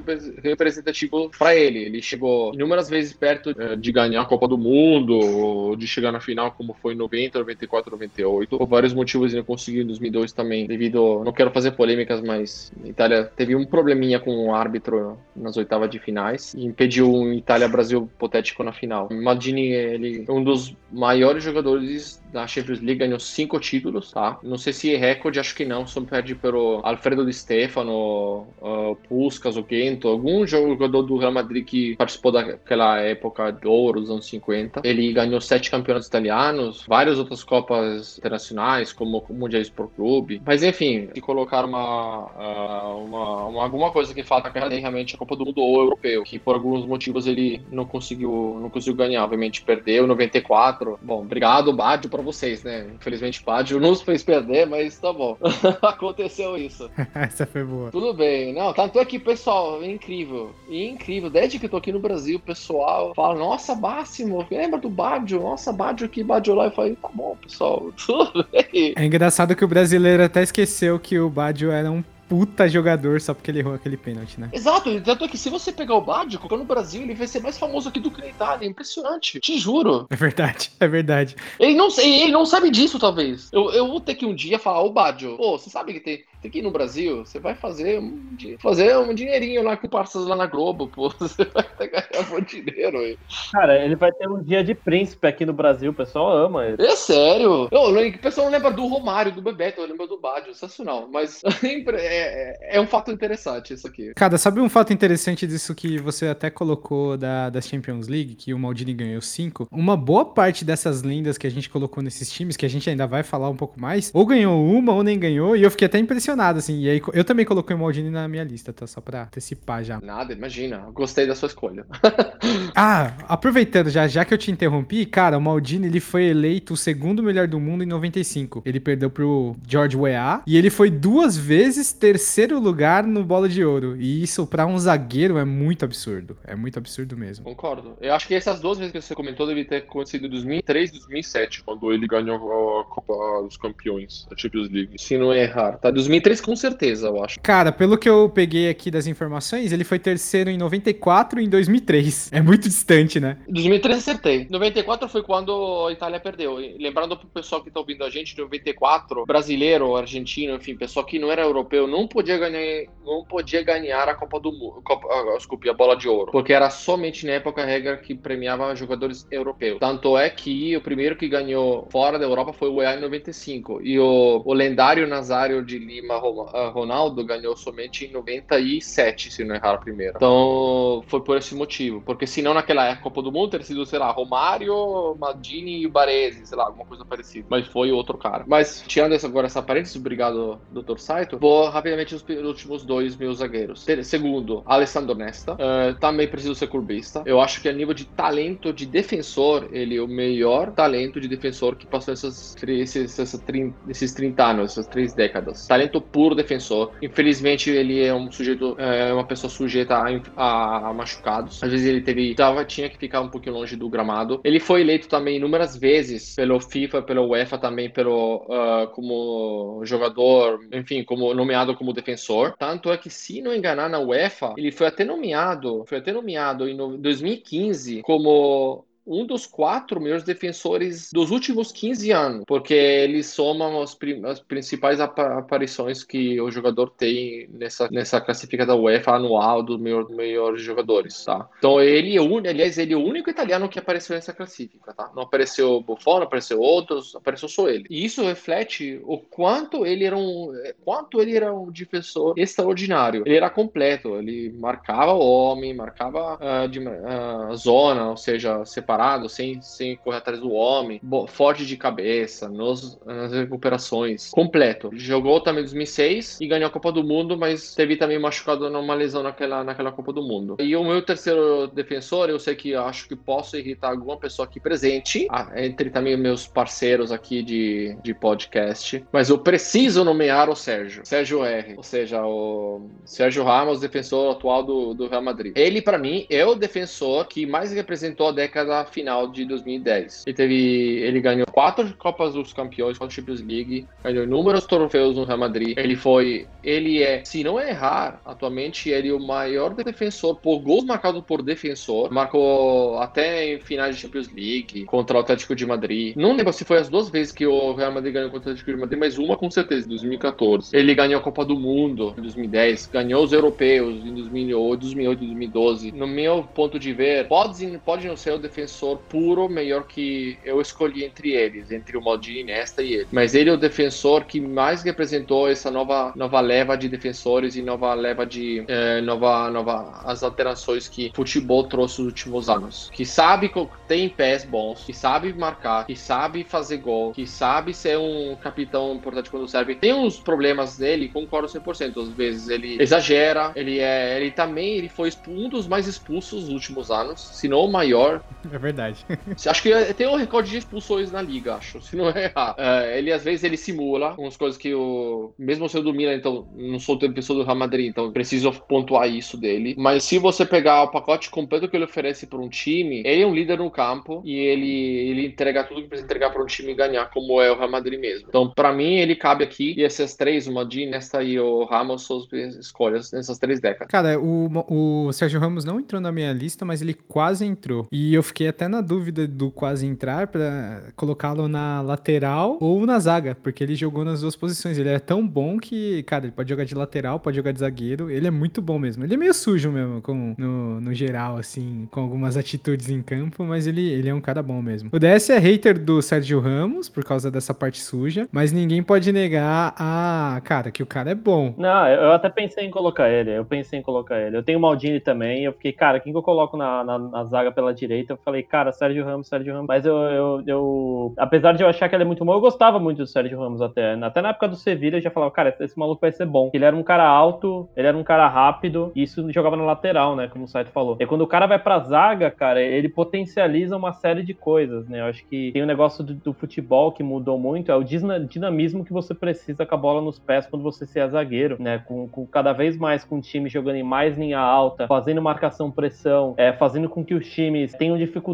representativos para ele. Ele chegou inúmeras vezes perto é, de ganhar a Copa do Mundo, de chegar na final, como foi em 90, 94, 98. Por vários motivos ele não conseguiu em 2002 também, devido. Não quero fazer polêmicas, mas a Itália teve um probleminha com o árbitro nas oitavas de finais e impediu um Itália-Brasil hipotético na final. Maldini, ele um dos maiores jogadores da Champions League, ganhou cinco títulos, tá? Não sei se é recorde, acho que não, só perde pelo Alfredo Di Stefano, uh, Puskas, o Gento, algum jogador do Real Madrid que participou daquela época de ouro, dos anos 50. Ele ganhou sete campeonatos italianos, várias outras copas internacionais, como o Mundial Sport Clube. Mas enfim, se colocar uma, uh, uma, uma, alguma coisa que falta é realmente a Copa do Mundo ou europeu, que por alguns motivos ele não conseguiu, não conseguiu ganhar. Obviamente perdeu 94. Bom, obrigado, Badio, para vocês, né? Infelizmente, Badio nos fez perder, mas tá bom. *laughs* Aconteceu isso. *laughs* Essa foi boa. Tudo bem. Não, tanto é que, pessoal, é incrível. incrível. Desde que eu tô aqui no Brasil, o pessoal fala, nossa, Máximo, lembra do Badio? Nossa, Badio aqui, Badio lá. Eu falei, tá bom, pessoal, *laughs* tudo bem. É engraçado que o brasileiro até esqueceu que o Badio era um puta jogador só porque ele errou aquele pênalti, né? Exato, tanto é que se você pegar o Badio, colocando no Brasil, ele vai ser mais famoso aqui do que na Itália. É impressionante, te juro. É verdade, *laughs* é verdade. Ele não, ele não sabe disso, talvez. Eu, eu vou ter que um dia falar, ô Badio, pô, você sabe que tem, tem que ir no Brasil, você vai fazer um, fazer um dinheirinho lá com parças lá na Globo, pô. *laughs* Você vai ganhar um dinheiro aí. Cara, ele vai ter um dia de príncipe aqui no Brasil, o pessoal ama ele. É sério. Eu, o pessoal não lembra do Romário, do Bebeto, eu lembro do Badio, sensacional. Mas *laughs* é, é, um fato interessante isso aqui. Cara, sabe um fato interessante disso que você até colocou da, da Champions League, que o Maldini ganhou cinco? Uma boa parte dessas lendas que a gente colocou nesses times, que a gente ainda vai falar um pouco mais, ou ganhou uma ou nem ganhou, e eu fiquei até impressionado, assim. E aí eu também coloquei o Maldini na minha lista, tá? Só pra antecipar já. Nada, imagina. Gostei da sua escolha. *laughs* ah, aproveitando já, já que eu te interrompi, cara, o Maldini ele foi eleito o segundo melhor do mundo em 95. Ele perdeu pro George Weah e ele foi duas vezes terceiro lugar no Bola de Ouro. E isso para um zagueiro é muito absurdo. É muito absurdo mesmo. Concordo. Eu acho que essas duas vezes que você comentou devem ter acontecido em 2003 e 2007, quando ele ganhou a Copa dos Campeões, a Champions League. Se não errar, tá? 2003 com certeza, eu acho. Cara, pelo que eu peguei aqui das informações, ele foi terceiro em 94 e em 2003. É muito distante, né? 2003 acertei. 94 foi quando a Itália perdeu. Lembrando pro pessoal que tá ouvindo a gente, 94, brasileiro, argentino, enfim, pessoal que não era europeu, não podia ganhar, não podia ganhar a Copa do Mundo, ah, desculpe, a bola de ouro, porque era somente na época a regra que premiava jogadores europeus. Tanto é que o primeiro que ganhou fora da Europa foi o EA em 95 e o, o lendário Nazário de Lima ah, Ronaldo ganhou somente em 97, se não errar primeiro. Então foi por esse motivo, porque senão naquela Copa do Mundo teria sido, sei lá, Romário, Maldini e Baresi, sei lá, alguma coisa parecida. Mas foi outro cara. Mas tirando essa, agora essa parênteses, obrigado, Dr. Saito, vou rapidamente os últimos dois meus zagueiros. Segundo, Alessandro Nesta. Uh, também preciso ser clubista. Eu acho que a nível de talento de defensor, ele é o melhor talento de defensor que passou essas, esses, esses, esses 30 anos, essas três décadas. Talento puro defensor. Infelizmente, ele é um sujeito, é uma pessoa sujeita a, a, a machucados. Às vezes ele teve, tava, tinha que ficar um pouquinho longe do gramado. Ele foi eleito também inúmeras vezes pelo FIFA, pelo UEFA também, pelo uh, como jogador, enfim, como nomeado como defensor. Tanto é que, se não enganar na UEFA, ele foi até nomeado, foi até nomeado em 2015 como um dos quatro melhores defensores dos últimos 15 anos, porque eles somam as, as principais aparições que o jogador tem nessa, nessa classificação da UEFA anual dos melhor, melhores jogadores, tá? Então ele é o aliás, ele é o único italiano que apareceu nessa classificação, tá? Não apareceu Buffon, não apareceu outros, apareceu só ele. E isso reflete o quanto ele era um, quanto ele era um defensor extraordinário. Ele era completo, ele marcava o homem, marcava uh, de, uh, zona, ou seja, separava preparado, sem, sem correr atrás do homem, forte de cabeça, nos, nas recuperações, completo. Jogou também em 2006 e ganhou a Copa do Mundo, mas teve também machucado numa lesão naquela, naquela Copa do Mundo. E o meu terceiro defensor, eu sei que eu acho que posso irritar alguma pessoa aqui presente, ah, entre também meus parceiros aqui de, de podcast, mas eu preciso nomear o Sérgio, Sérgio R, ou seja, o Sérgio Ramos, defensor atual do, do Real Madrid. Ele, para mim, é o defensor que mais representou a década final de 2010. Ele teve, ele ganhou quatro Copas dos Campeões, quatro Champions League, ganhou inúmeros troféus no Real Madrid. Ele foi, ele é, se não errar, atualmente ele é o maior defensor por gols marcados por defensor. Marcou até em finais de Champions League contra o Atlético de Madrid. Não lembro se foi as duas vezes que o Real Madrid ganhou contra o Atlético de Madrid, mas uma com certeza, em 2014. Ele ganhou a Copa do Mundo em 2010, ganhou os europeus em 2008, 2008 e 2012. No meu ponto de ver, pode, pode não ser o defensor puro melhor que eu escolhi entre eles, entre o Maldini, Nesta e ele. Mas ele é o defensor que mais representou essa nova, nova leva de defensores e nova leva de eh, nova, nova as alterações que futebol trouxe nos últimos anos. Que sabe tem pés bons, que sabe marcar, que sabe fazer gol, que sabe ser um capitão importante quando serve. Tem uns problemas dele, concordo 100%. Às vezes ele exagera, ele é, ele também ele foi um dos mais expulsos nos últimos anos, se não o maior. É verdade. *laughs* Acho que tem um recorde de expulsões na liga, acho, se não é errar. É, ele às vezes ele simula umas coisas que o mesmo sendo do Milan, então não sou defensor do Real Madrid, então preciso pontuar isso dele. Mas se você pegar o pacote completo que ele oferece para um time, ele é um líder no campo e ele ele entrega tudo que precisa entregar para um time ganhar, como é o Real Madrid mesmo. Então, para mim, ele cabe aqui e essas três, o Maldini, Nesta e o Ramos, são as minhas escolhas nessas três décadas. Cara, o, o Sérgio Ramos não entrou na minha lista, mas ele quase entrou. E eu fiquei até na dúvida do quase entrar pra colocá-lo na lateral ou na zaga, porque ele jogou nas duas posições. Ele é tão bom que, cara, ele pode jogar de lateral, pode jogar de zagueiro. Ele é muito bom mesmo. Ele é meio sujo mesmo, com, no, no geral, assim, com algumas atitudes em campo, mas ele, ele é um cara bom mesmo. O DS é hater do Sérgio Ramos, por causa dessa parte suja, mas ninguém pode negar a, cara, que o cara é bom. Não, eu até pensei em colocar ele. Eu pensei em colocar ele. Eu tenho o Maldini também. Eu fiquei, cara, quem que eu coloco na, na, na zaga pela direita? Eu falei, cara, Sérgio Ramos, Sérgio Ramos. Mas eu, eu, eu- apesar de eu achar que ele é muito bom, eu gostava muito do Sérgio Ramos até. Até na época do Sevilha eu já falava, cara, esse maluco vai ser bom. Ele era um cara alto, ele era um cara rápido, e isso jogava na lateral, né? Como o Saito falou. E quando o cara vai pra zaga, cara, ele potencializa uma série de coisas, né? Eu acho que tem um negócio do, do futebol que mudou muito, é o dinamismo que você precisa com a bola nos pés quando você se é zagueiro, né? Com, com cada vez mais com o time jogando em mais linha alta, fazendo marcação pressão, é, fazendo com que os times tenham dificuldade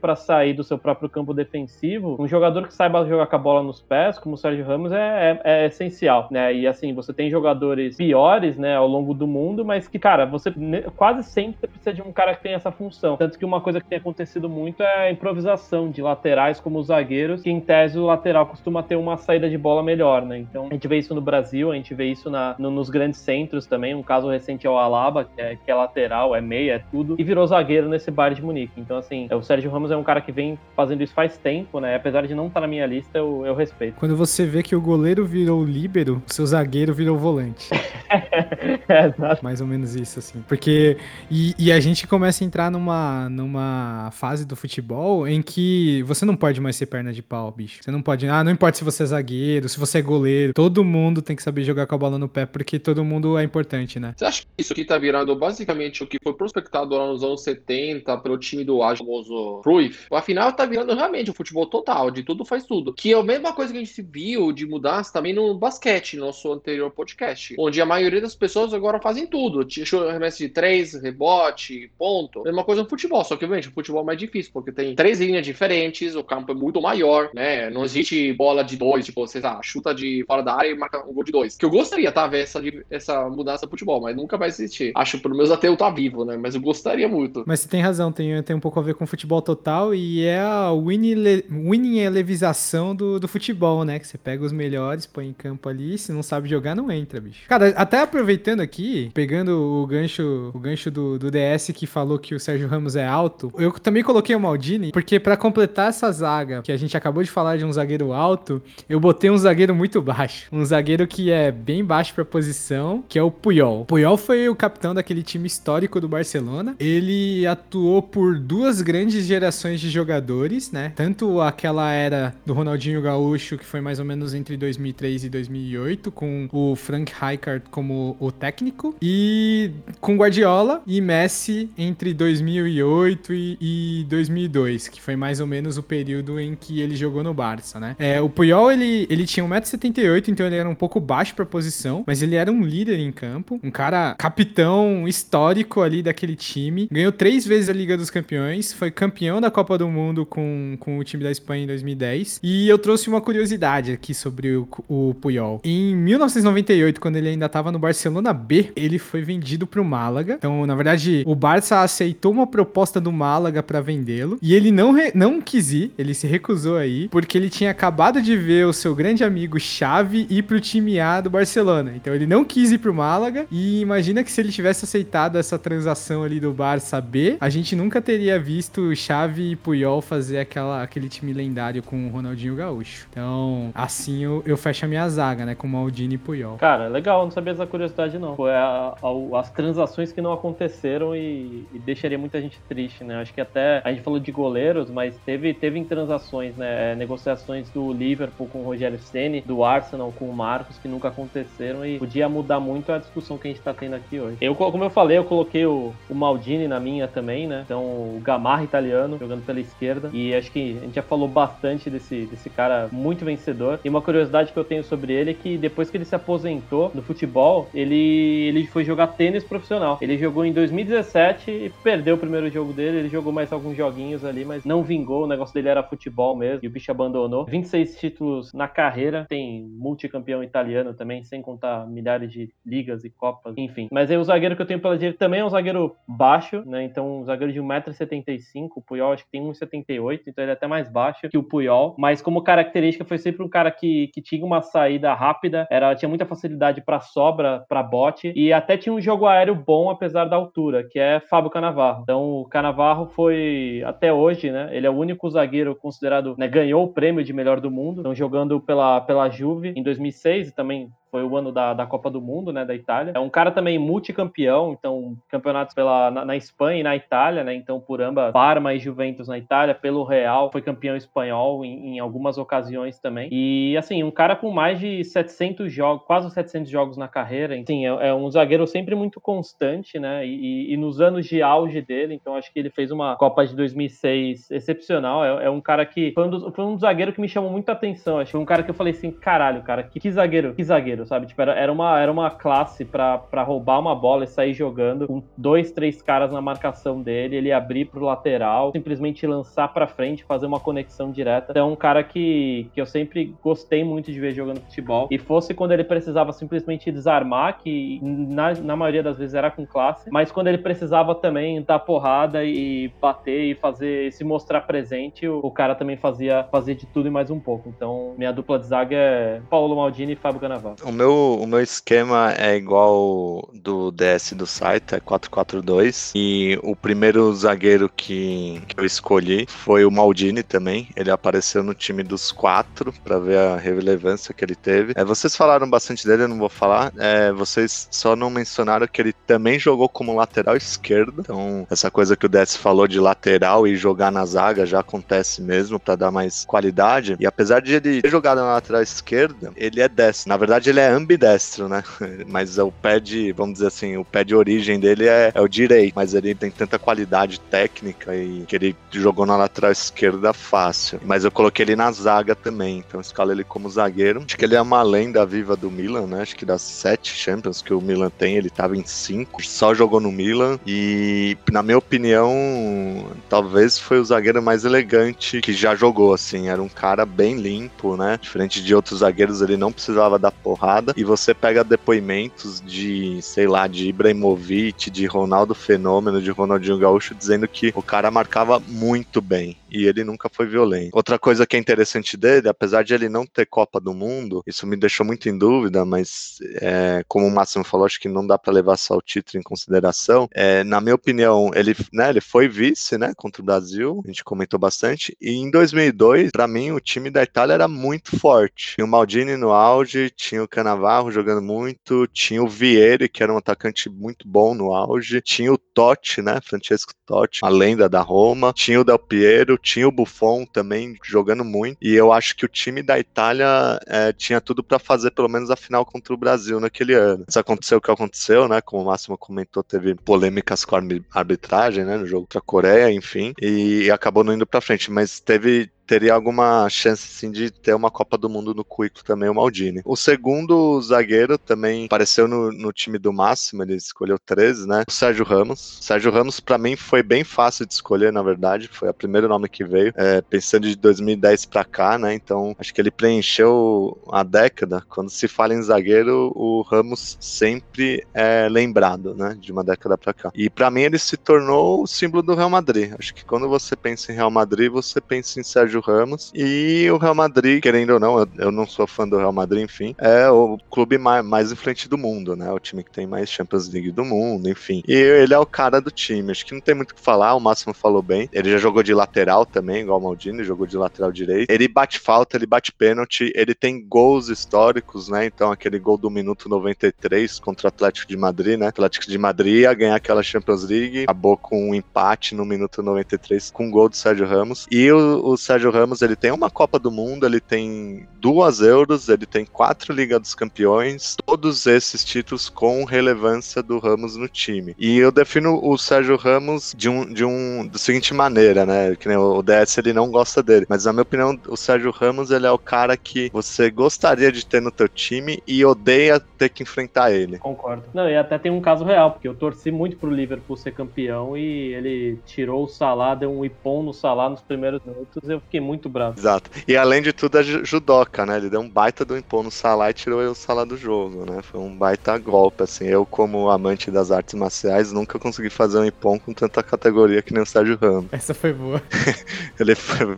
para sair do seu próprio campo defensivo. Um jogador que saiba jogar com a bola nos pés, como o Sérgio Ramos, é, é- é essencial, né? E assim, você tem jogadores piores, né, ao longo do mundo, mas que, cara, você quase sempre precisa de um cara que tem essa função. Tanto que uma coisa que tem acontecido muito é a improvisação de laterais como os zagueiros, que em tese o lateral costuma ter uma saída de bola melhor, né? Então a gente vê isso no Brasil, a gente vê isso na- no- nos grandes centros também. Um caso recente é o Alaba, que é, que é lateral, é meia, é tudo, e virou zagueiro nesse Bayern de Munique. Então, assim, o Sérgio Ramos é um cara que vem fazendo isso faz tempo, né? Apesar de não estar na minha lista, eu, eu respeito. Quando você vê que o goleiro virou líbero, seu zagueiro virou volante. *laughs* É, *laughs* exato. Mais ou menos isso, assim. Porque. E, e a gente começa a entrar numa, numa fase do futebol em que você não pode mais ser perna de pau, bicho. Você não pode. Ah, não importa se você é zagueiro, se você é goleiro. Todo mundo tem que saber jogar com a bola no pé, porque todo mundo é importante, né? Você acha que isso aqui tá virando basicamente o que foi prospectado lá nos anos 70 pelo time do famoso Cruyff? Afinal, tá virando realmente o futebol total, de tudo faz tudo. Que é a mesma coisa que a gente viu de mudança também no basquete, nosso anterior podcast, onde a maioria das pessoas agora fazem tudo. Tinha remessa de três, rebote, ponto. Mesma coisa no futebol, só que, obviamente, o futebol é mais difícil, porque tem três linhas diferentes, o campo é muito maior, né? Não existe bola de dois, tipo, você tá, chuta de fora da área e marca um gol de dois. Que eu gostaria, tá, ver essa, essa mudança no futebol, mas nunca vai existir. Acho, pelo menos até eu tá vivo, né? Mas eu gostaria muito. Mas você tem razão, tem, tem um pouco a ver com futebol total e é a winning elevização do, do futebol, né? Que você pega os melhores, põe em campo ali, se não sabe jogar, não entra, bicho. Cara, até aproveitando, aqui, pegando o gancho, o gancho do, do DS que falou que o Sérgio Ramos é alto, eu também coloquei o Maldini, porque para completar essa zaga, que a gente acabou de falar de um zagueiro alto, eu botei um zagueiro muito baixo. Um zagueiro que é bem baixo pra posição, que é o Puyol. Puyol foi o capitão daquele time histórico do Barcelona. Ele atuou por duas grandes gerações de jogadores, né? Tanto aquela era do Ronaldinho Gaúcho, que foi mais ou menos entre 2003 e 2008, com o Frank Rijkaard como o técnico, e com Guardiola e Messi entre 2008 e, e 2002, que foi mais ou menos o período em que ele jogou no Barça, né? É, o Puyol, ele, ele tinha 1,78m, então ele era um pouco baixo pra posição, mas ele era um líder em campo, um cara capitão histórico ali daquele time, ganhou três vezes a Liga dos Campeões, foi campeão da Copa do Mundo com, com o time da Espanha em 2010, e eu trouxe uma curiosidade aqui sobre o, o Puyol. Em 1998, quando ele ainda estava no Barcelona B, ele foi vendido pro Málaga, então, na verdade, o Barça aceitou uma proposta do Málaga para vendê-lo, e ele não, não quis ir, ele se recusou aí, porque ele tinha acabado de ver o seu grande amigo Xavi ir pro time A do Barcelona. Então ele não quis ir pro Málaga e imagina que se ele tivesse aceitado essa transação ali do Barça B, a gente nunca teria visto Xavi e Puyol fazer aquela, aquele time lendário com o Ronaldinho Gaúcho. Então, assim eu, eu fecho a minha zaga, né, com Maldini e Puyol. Cara, legal, não sabia essa curiosidade não. Foi a, a, as transações que não aconteceram e, e, deixaria muita gente triste, né? Acho que até a gente falou de goleiros, mas teve, teve transações, né, negociações do Liverpool com o Rogério Ceni, do Arsenal com o Marcos que nunca aconteceram e podia mudar muito a discussão que a gente tá tendo aqui hoje. Eu, como eu falei, eu coloquei o, o Maldini na minha também, né? Então, o Gamarra italiano jogando pela esquerda. E acho que a gente já falou bastante desse, desse cara muito vencedor. E uma curiosidade que eu tenho sobre ele é que depois que ele se aposentou no futebol, ele, ele foi jogar tênis profissional. Ele jogou em 2017 e perdeu o primeiro jogo dele. Ele jogou mais alguns joguinhos ali, mas não vingou. O negócio dele era futebol mesmo. E o bicho abandonou. 26 títulos na carreira. Tem multicampeão italiano também, sem contar milhares de ligas e copas, enfim. Mas aí o zagueiro que eu tenho pela direita também é um zagueiro baixo, né? Então, um zagueiro de 1,75m. O Puyol acho que tem 1,78m, então ele é até mais baixo que o Puyol. Mas como característica, foi sempre um cara que, que tinha uma saída rápida, era, tinha muita facilidade para sobra, para bote, e até tinha um jogo aéreo bom, apesar da altura, que é Fábio Canavarro. Então, o Canavarro foi, até hoje, né? Ele é o único zagueiro considerado, né? Ganhou o prêmio de melhor do mundo, então jogando pela, pela Juve em 2006 e também foi o ano da, da Copa do Mundo, né, da Itália. É um cara também multicampeão, então campeonatos pela, na, na, Espanha e na Itália, né, então por ambas, Parma e Juventus na Itália, pelo Real, foi campeão espanhol em, em, algumas ocasiões também. E, assim, um cara com mais de 700 jogos, quase 700 jogos na carreira, assim, é, é um zagueiro sempre muito constante, né, e, e, nos anos de auge dele, então acho que ele fez uma Copa de 2006 excepcional, é, é um cara que, foi um, dos, foi um zagueiro que me chamou muita atenção, acho que foi um cara que eu falei assim, caralho, cara, que, que zagueiro, que zagueiro, sabe? Tipo, era, era, uma, era uma classe para roubar uma bola e sair jogando com dois, três caras na marcação dele, ele abrir pro lateral, simplesmente lançar para frente, fazer uma conexão direta. Então, é um cara que, que eu sempre gostei muito de ver jogando futebol. E fosse quando ele precisava simplesmente desarmar, que na, na maioria das vezes era com classe, mas quando ele precisava também dar porrada e bater e fazer, se mostrar presente, o, o cara também fazia, fazia de tudo e mais um pouco. Então, minha dupla de zaga é Paulo Maldini e Fábio Canaval. O meu, o meu esquema é igual do DS do site, é 4-4-2. E o primeiro zagueiro que, que eu escolhi foi o Maldini também. Ele apareceu no time dos quatro para ver a relevância que ele teve. É, vocês falaram bastante dele, eu não vou falar. É, vocês só não mencionaram que ele também jogou como lateral esquerdo. Então, essa coisa que o DS falou de lateral e jogar na zaga já acontece mesmo para dar mais qualidade. E apesar de ele ter jogado na lateral esquerda, ele é destro. Na verdade, ele é ambidestro, né? *laughs* Mas o pé de, vamos dizer assim, o pé de origem dele é, é o direito, mas ele tem tanta qualidade técnica e que ele jogou na lateral esquerda fácil. Mas eu coloquei ele na zaga também, então escalo ele como zagueiro. Acho que ele é uma lenda viva do Milan, né? Acho que das sete Champions que o Milan tem, ele tava em cinco, só jogou no Milan e, na minha opinião, talvez foi o zagueiro mais elegante que já jogou, assim. Era um cara bem limpo, né? Diferente de outros zagueiros, ele não precisava dar porrada e você pega depoimentos de, sei lá, de Ibrahimovic, de Ronaldo Fenômeno, de Ronaldinho Gaúcho, dizendo que o cara marcava muito bem. E ele nunca foi violento. Outra coisa que é interessante dele, apesar de ele não ter Copa do Mundo, isso me deixou muito em dúvida, mas é, como o Máximo falou, acho que não dá para levar só o título em consideração. É, na minha opinião, ele, né, ele foi vice, né, contra o Brasil, a gente comentou bastante, e em 2002, para mim, o time da Itália era muito forte. Tinha o Maldini no auge, tinha o Canavarro jogando muito, tinha o Vieri, que era um atacante muito bom no auge, tinha o Totti, né, Francesco Totti, a lenda da Roma, tinha o Del Piero, tinha o Buffon também jogando muito, e eu acho que o time da Itália é, tinha tudo para fazer pelo menos a final contra o Brasil naquele ano. Isso aconteceu o que aconteceu, né, como o Máximo comentou, teve polêmicas com a arbitragem, né, no jogo contra a Coreia, enfim, e acabou não indo para frente, mas teve teria alguma chance assim, de ter uma Copa do Mundo no currículo também, o Maldini. O segundo zagueiro também apareceu no, no time do Máximo, ele escolheu 13, né? O Sérgio Ramos. O Sérgio Ramos, para mim, foi bem fácil de escolher, na verdade. Foi o primeiro nome que veio, é, pensando de 2010 para cá, né? Então, acho que ele preencheu a década. Quando se fala em zagueiro, o Ramos sempre é lembrado, né? De uma década para cá. E para mim, ele se tornou o símbolo do Real Madrid. Acho que quando você pensa em Real Madrid, você pensa em Sérgio Ramos. E o Real Madrid, querendo ou não, eu, eu não sou fã do Real Madrid, enfim, é o clube mais, mais influente do mundo, né? O time que tem mais Champions League do mundo, enfim. E ele é o cara do time. Acho que não tem muito o que falar, o Máximo falou bem. Ele já jogou de lateral também, igual o Maldini, jogou de lateral direito. Ele bate falta, ele bate pênalti, ele tem gols históricos, né? Então, aquele gol do minuto 93 contra o Atlético de Madrid, né? Atlético de Madrid ia ganhar aquela Champions League, acabou com um empate no minuto 93 com o gol do Sérgio Ramos. E o, o Sérgio Ramos, ele tem uma Copa do Mundo, ele tem duas Euros, ele tem quatro Liga dos Campeões, todos esses títulos com relevância do Ramos no time. E eu defino o Sérgio Ramos de um, de um da seguinte maneira, né? Que o DS ele não gosta dele, mas na minha opinião, o Sérgio Ramos ele é o cara que você gostaria de ter no teu time e odeia ter que enfrentar ele. Concordo. Não, e até tem um caso real, porque eu torci muito pro Liverpool ser campeão e ele tirou o Salah, deu um ipom no Salah nos primeiros minutos, eu fiquei muito bravo. Exato. E além de tudo, é judoca, né? Ele deu um baita do impor no Salah e tirou o Salah do jogo, né? Foi um baita golpe, assim. Eu, como amante das artes marciais, nunca consegui fazer um impom com tanta categoria que nem o Sérgio Ramos. Essa foi boa. *laughs* ele foi...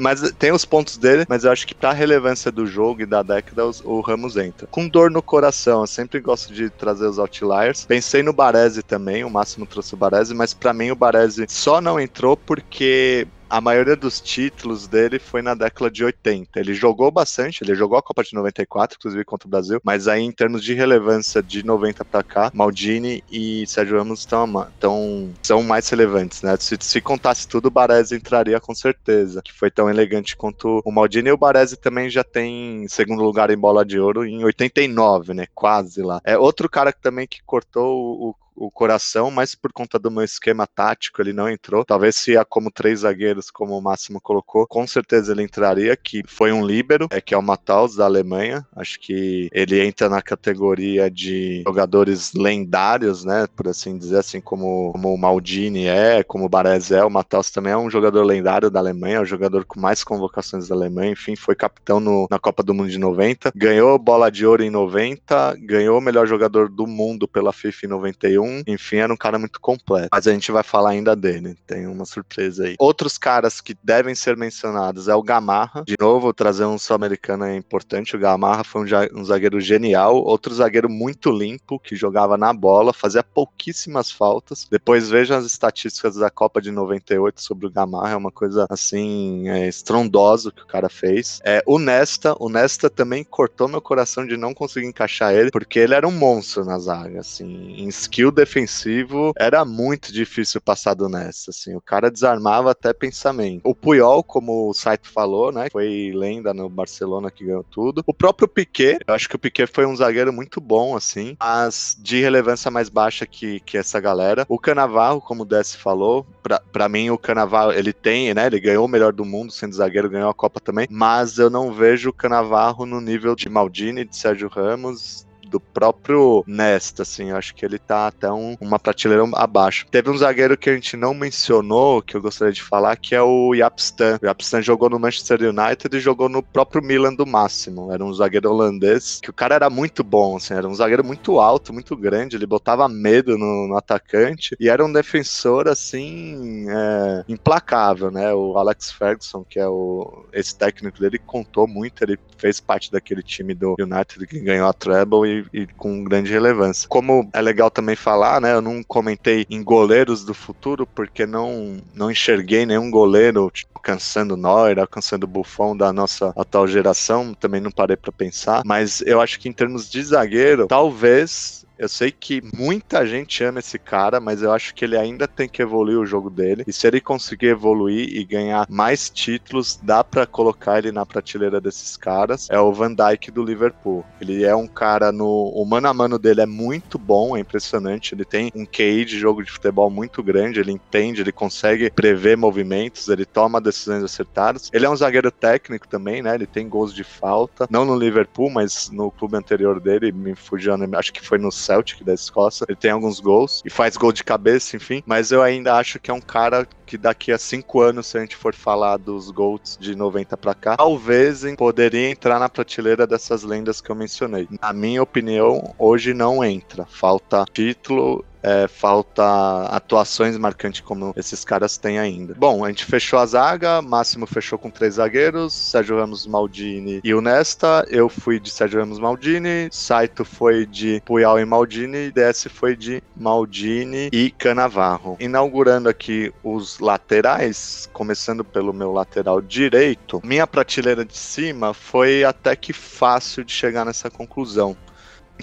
Mas tem os pontos dele, mas eu acho que pra relevância do jogo e da década, o Ramos entra. Com dor no coração, eu sempre gosto de trazer os outliers. Pensei no Baresi também, o Máximo trouxe o Baresi, mas para mim o Baresi só não entrou porque a maioria dos títulos dele foi na década de 80. Ele jogou bastante, ele jogou a Copa de 94, inclusive contra o Brasil, mas aí em termos de relevância de 90 para cá, Maldini e Sérgio Ramos tão, tão, são mais relevantes, né? Se, se contasse tudo, o Baresi entraria com certeza, que foi tão elegante quanto o Maldini. E o Baresi também já tem segundo lugar em bola de ouro em 89, né? Quase lá. É outro cara que também que cortou o o coração, mas por conta do meu esquema tático ele não entrou. Talvez se ia como três zagueiros, como o Máximo colocou, com certeza ele entraria, que foi um líbero, é que é o Matthaus da Alemanha. Acho que ele entra na categoria de jogadores lendários, né, por assim dizer, assim como, como o Maldini é, como o Baresi é, o Matthaus também é um jogador lendário da Alemanha, é o jogador com mais convocações da Alemanha, enfim, foi capitão no, na Copa do Mundo de 90, ganhou bola de ouro em 90, ganhou o melhor jogador do mundo pela FIFA em 91, enfim, era um cara muito completo. Mas a gente vai falar ainda dele, tem uma surpresa aí. Outros caras que devem ser mencionados é o Gamarra. De novo, trazer um sul-americano é importante. O Gamarra foi um, zagueiro genial, outro zagueiro muito limpo, que jogava na bola, fazia pouquíssimas faltas. Depois vejam as estatísticas da Copa de 98 sobre o Gamarra, é uma coisa assim, é, estrondosa que o cara fez. É, o Nesta, o Nesta também cortou meu coração de não conseguir encaixar ele, porque ele era um monstro na zaga, assim, em skill defensivo era muito difícil passar do nessa, assim, o cara desarmava até pensamento. O Puyol, como o site falou, né, foi lenda no Barcelona que ganhou tudo. O próprio Piquet, eu acho que o Piquet foi um zagueiro muito bom, assim, mas de relevância mais baixa que, que essa galera. O Canavarro, como o Desce falou, pra, pra mim o Canavarro, ele tem, né, ele ganhou o melhor do mundo sendo zagueiro, ganhou a Copa também, mas eu não vejo o Canavarro no nível de Maldini, de Sérgio Ramos, do próprio Nesta, assim. Acho que ele tá até um, uma prateleira abaixo. Teve um zagueiro que a gente não mencionou, que eu gostaria de falar, que é o Yapstan. O Yapstan jogou no Manchester United e jogou no próprio Milan do Máximo. Era um zagueiro holandês, que o cara era muito bom, assim, era um zagueiro muito alto, muito grande, ele botava medo no, no atacante e era um defensor, assim, é, implacável, né? O Alex Ferguson, que é o, esse técnico dele, contou muito, ele fez parte daquele time do United que ganhou a treble e, e com grande relevância. Como é legal também falar, né? Eu não comentei em goleiros do futuro porque não, não enxerguei nenhum goleiro tipo, alcançando Neuer, alcançando Buffon da nossa atual geração, também não parei para pensar, mas eu acho que em termos de zagueiro, talvez eu sei que muita gente ama esse cara, mas eu acho que ele ainda tem que evoluir o jogo dele. E se ele conseguir evoluir e ganhar mais títulos, dá para colocar ele na prateleira desses caras. É o Van Dijk do Liverpool. Ele é um cara no. O mano a mano dele é muito bom, é impressionante. Ele tem um QI de jogo de futebol muito grande, ele entende, ele consegue prever movimentos, ele toma decisões acertadas. Ele é um zagueiro técnico também, né? Ele tem gols de falta. Não no Liverpool, mas no clube anterior dele, me fugindo, acho que foi no Celtic da Escócia. Ele tem alguns gols e faz gol de cabeça, enfim. Mas eu ainda acho que é um cara que daqui a cinco anos, se a gente for falar dos GOATs de 90 para cá, talvez poderia entrar na prateleira dessas lendas que eu mencionei. Na minha opinião, hoje não entra. Falta título é, falta atuações marcantes como esses caras têm ainda. Bom, a gente fechou a zaga, Máximo fechou com três zagueiros, Sérgio Ramos, Maldini e o Nesta. Eu fui de Sérgio Ramos, Maldini, Saito foi de Puyal e Maldini, DS foi de Maldini e Canavarro. Inaugurando aqui os laterais, começando pelo meu lateral direito, minha prateleira de cima foi até que fácil de chegar nessa conclusão.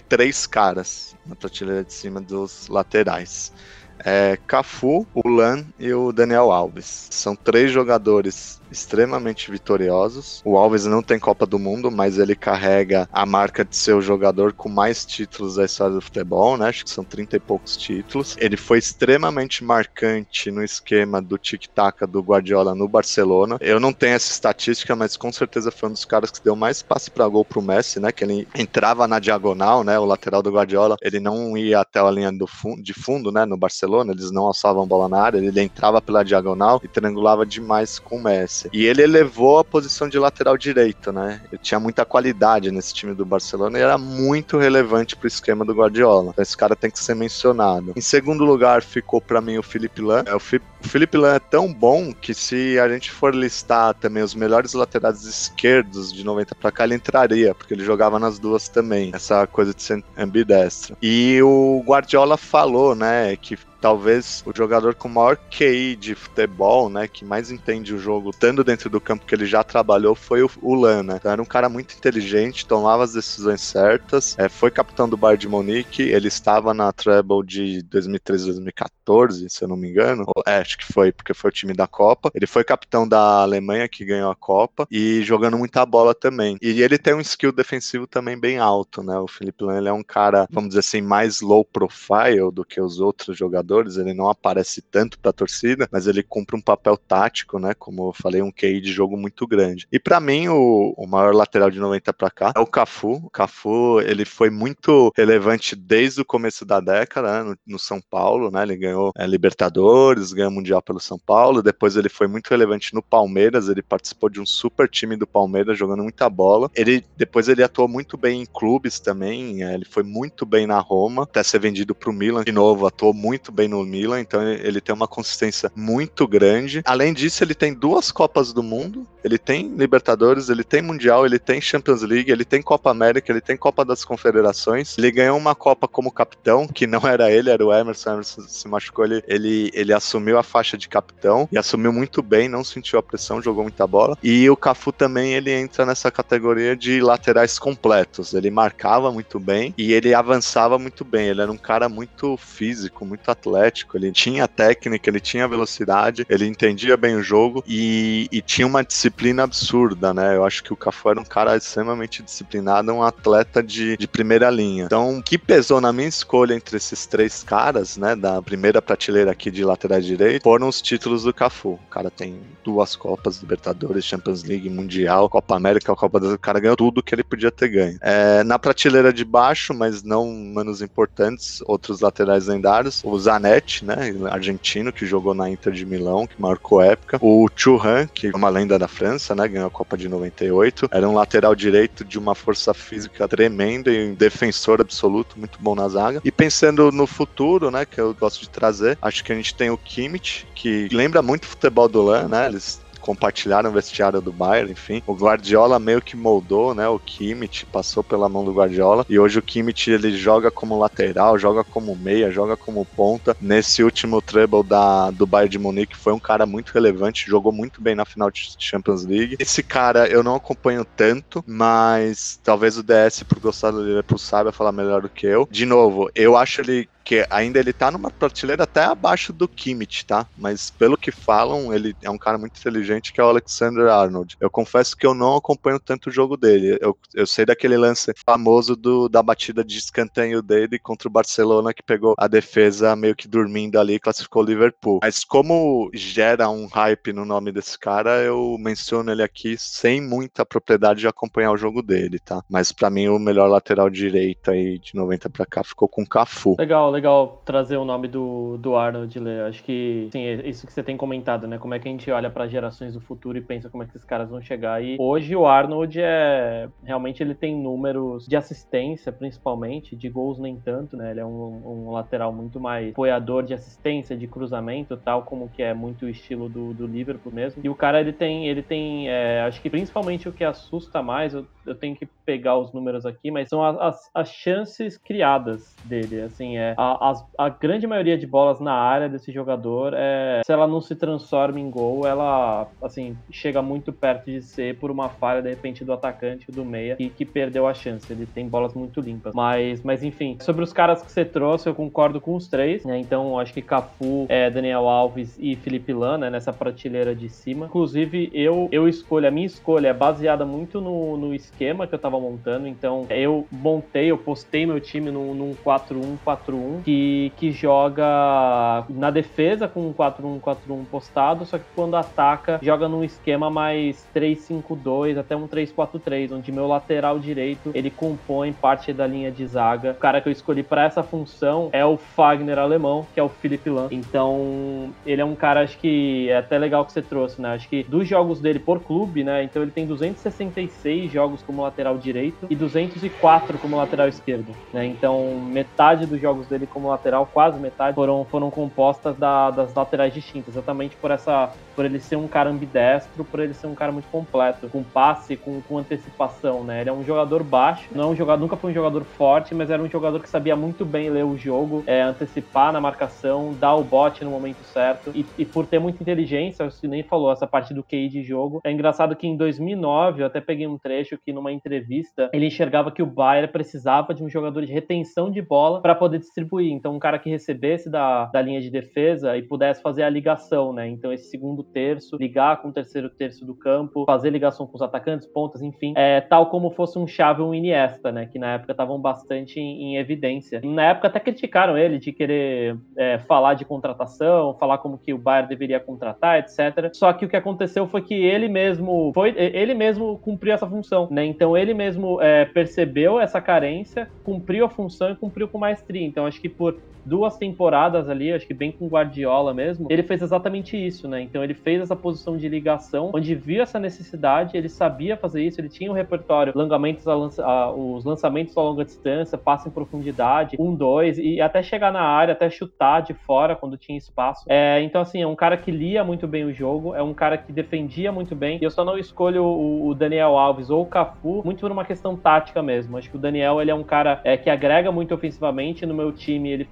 Três caras na prateleira de cima dos laterais. É, Cafu, o Lan e o Daniel Alves. São três jogadores extremamente vitoriosos. O Alves não tem Copa do Mundo, mas ele carrega a marca de ser o jogador com mais títulos da história do futebol, né? Acho que são 30 e poucos títulos. Ele foi extremamente marcante no esquema do tic-tac do Guardiola no Barcelona. Eu não tenho essa estatística, mas com certeza foi um dos caras que deu mais passe para gol pro Messi, né? Que ele entrava na diagonal, né? O lateral do Guardiola, ele não ia até a linha do fundo, de fundo, né? No Barcelona, eles não alçavam bola na área, ele entrava pela diagonal e triangulava demais com o Messi. E ele elevou a posição de lateral direito, né? Ele tinha muita qualidade nesse time do Barcelona e era muito relevante pro esquema do Guardiola. Então esse cara tem que ser mencionado. Em segundo lugar ficou para mim o Felipe Lan. É, o, Fi o Felipe Lan é tão bom que se a gente for listar também os melhores laterais esquerdos de 90 para cá, ele entraria, porque ele jogava nas duas também. Essa coisa de ser ambidestro. E o Guardiola falou, né, que talvez o jogador com maior QI de futebol, né, que mais entende o jogo, estando dentro do campo que ele já trabalhou, foi o, o Lan, né? Então era um cara muito inteligente, tomava as decisões certas, é, foi capitão do Bayern de Munique, ele estava na treble de 2013, 2014, se eu não me engano, é, acho que foi, porque foi o time da Copa, ele foi capitão da Alemanha, que ganhou a Copa, e jogando muita bola também. E ele tem um skill defensivo também bem alto, né? O Felipe Lan, ele é um cara, vamos dizer assim, mais low profile do que os outros jogadores, jogadores, ele não aparece tanto para a torcida, mas ele cumpre um papel tático, né? Como eu falei, um QI de jogo muito grande. E para mim, o, o maior lateral de 90 para cá é o Cafu. O Cafu, ele foi muito relevante desde o começo da década, né, no, no, São Paulo, né? Ele ganhou é, Libertadores, ganhou Mundial pelo São Paulo, depois ele foi muito relevante no Palmeiras, ele participou de um super time do Palmeiras, jogando muita bola. Ele depois ele atuou muito bem em clubes também, é, ele foi muito bem na Roma, até ser vendido para o Milan de novo, atuou muito bem no Milan, então ele tem uma consistência muito grande. Além disso, ele tem duas Copas do Mundo, ele tem Libertadores, ele tem Mundial, ele tem Champions League, ele tem Copa América, ele tem Copa das Confederações. Ele ganhou uma Copa como capitão, que não era ele, era o Emerson. O Emerson se machucou, ele, ele, ele assumiu a faixa de capitão e assumiu muito bem, não sentiu a pressão, jogou muita bola. E o Cafu também ele entra nessa categoria de laterais completos. Ele marcava muito bem e ele avançava muito bem. Ele era um cara muito físico, muito atlético atlético, ele tinha técnica, ele tinha velocidade, ele entendia bem o jogo e, e tinha uma disciplina absurda, né? Eu acho que o Cafu era um cara extremamente disciplinado, um atleta de, de primeira linha. Então, o que pesou na minha escolha entre esses três caras, né, da primeira prateleira aqui de lateral direito, foram os títulos do Cafu. O cara tem duas Copas Libertadores, Champions League, Mundial, Copa América, Copa do... O cara ganhou tudo que ele podia ter ganho. É, na prateleira de baixo, mas não menos importantes, outros laterais lendários, o Zanetti, né, argentino, que jogou na Inter de Milão, que marcou época, o Churran, que é uma lenda da França, né, ganhou a Copa de 98, era um lateral direito de uma força física tremenda e um defensor absoluto, muito bom na zaga. E pensando no futuro, né, que eu gosto de trazer, acho que a gente tem o Kimmich, que lembra muito o futebol do Lan, né, eles compartilharam o vestiário do Bayern, enfim. O Guardiola meio que moldou, né? O Kimmich passou pela mão do Guardiola e hoje o Kimmich ele joga como lateral, joga como meia, joga como ponta. Nesse último treble da, do Bayern de Munique foi um cara muito relevante, jogou muito bem na final de Champions League. Esse cara eu não acompanho tanto, mas talvez o DS por gostar do Liverpool saiba falar melhor do que eu. De novo, eu acho ele que ainda ele tá numa prateleira até abaixo do Kimmich, tá? Mas pelo que falam, ele é um cara muito inteligente que é o Alexander Arnold. Eu confesso que eu não acompanho tanto o jogo dele. Eu, eu sei daquele lance famoso do, da batida de escanteio dele contra o Barcelona que pegou a defesa meio que dormindo ali e classificou o Liverpool. Mas como gera um hype no nome desse cara, eu menciono ele aqui sem muita propriedade de acompanhar o jogo dele, tá? Mas para mim o melhor lateral direito aí de 90 para cá ficou com o Cafu. Legal, legal trazer o nome do, do Arnold, Lê. Acho que, sim, é isso que você tem comentado, né? Como é que a gente olha para gerações do futuro e pensa como é que esses caras vão chegar. E hoje o Arnold é. Realmente ele tem números de assistência, principalmente, de gols nem tanto, né? Ele é um, um lateral muito mais apoiador de assistência, de cruzamento, tal como que é muito o estilo do, do Liverpool mesmo. E o cara, ele tem. Ele tem. É, acho que principalmente o que assusta mais, eu, eu tenho que pegar os números aqui, mas são as, as, as chances criadas dele. Assim, é. A, a, a, grande maioria de bolas na área desse jogador, é, se ela não se transforma em gol, ela assim chega muito perto de ser por uma falha de repente do atacante do meia e que perdeu a chance. Ele tem bolas muito limpas. Mas, mas enfim, sobre os caras que você trouxe, eu concordo com os três. Né? Então acho que Cafu, é, Daniel Alves e Felipe Lana né, nessa prateleira de cima. Inclusive eu eu escolho a minha escolha é baseada muito no, no esquema que eu tava montando. Então eu montei, eu postei meu time num, num 4-1-4-1 que, que joga na defesa com um 4-1-4-1 postado, só que quando ataca, joga num esquema mais 3-5-2 até um 3-4-3, onde meu lateral direito ele compõe parte da linha de zaga. O cara que eu escolhi para essa função é o Fagner alemão, que é o Philipp Lahm. Então, ele é um cara, acho que é até legal que você trouxe, né? Acho que dos jogos dele por clube, né? Então, ele tem 266 jogos como lateral direito e 204 como lateral esquerdo, né? Então, metade dos jogos dele como lateral, quase metade, foram, foram compostas da, das laterais distintas, exatamente por essa por ele ser um cara ambidestro, por ele ser um cara muito completo, com passe, com, com antecipação, né? Ele é um jogador baixo, não é um jogador, nunca foi um jogador forte, mas era um jogador que sabia muito bem ler o jogo, é, antecipar na marcação, dar o bote no momento certo, e, e por ter muita inteligência, você nem falou essa parte do QI de jogo. É engraçado que em 2009, eu até peguei um trecho que numa entrevista, ele enxergava que o Bayern precisava de um jogador de retenção de bola para poder distribuir. Então, um cara que recebesse da, da linha de defesa e pudesse fazer a ligação, né? Então, esse segundo terço, ligar com o terceiro terço do campo, fazer ligação com os atacantes, pontas, enfim, é, tal como fosse um Xavi ou um Iniesta, né? Que na época estavam bastante em, em, evidência. Na época até criticaram ele de querer é, falar de contratação, falar como que o Bayern deveria contratar, etc. Só que o que aconteceu foi que ele mesmo foi, ele mesmo cumpriu essa função, né? Então ele mesmo é, percebeu essa carência, cumpriu a função e cumpriu com maestria. Então acho que por duas temporadas ali, acho que bem com Guardiola mesmo, ele fez exatamente isso, né? Então ele fez essa posição de ligação, onde viu essa necessidade, ele sabia fazer isso, ele tinha um repertório, alongamentos, lança, a, os lançamentos a longa distância, passe em profundidade, um, dois, e até chegar na área, até chutar de fora quando tinha espaço. É, então, assim, é um cara que lia muito bem o jogo, é um cara que defendia muito bem, e eu só não escolho o, o Daniel Alves ou o Cafu muito por uma questão tática mesmo. Acho que o Daniel, ele é um cara é, que agrega muito ofensivamente, no meu time ele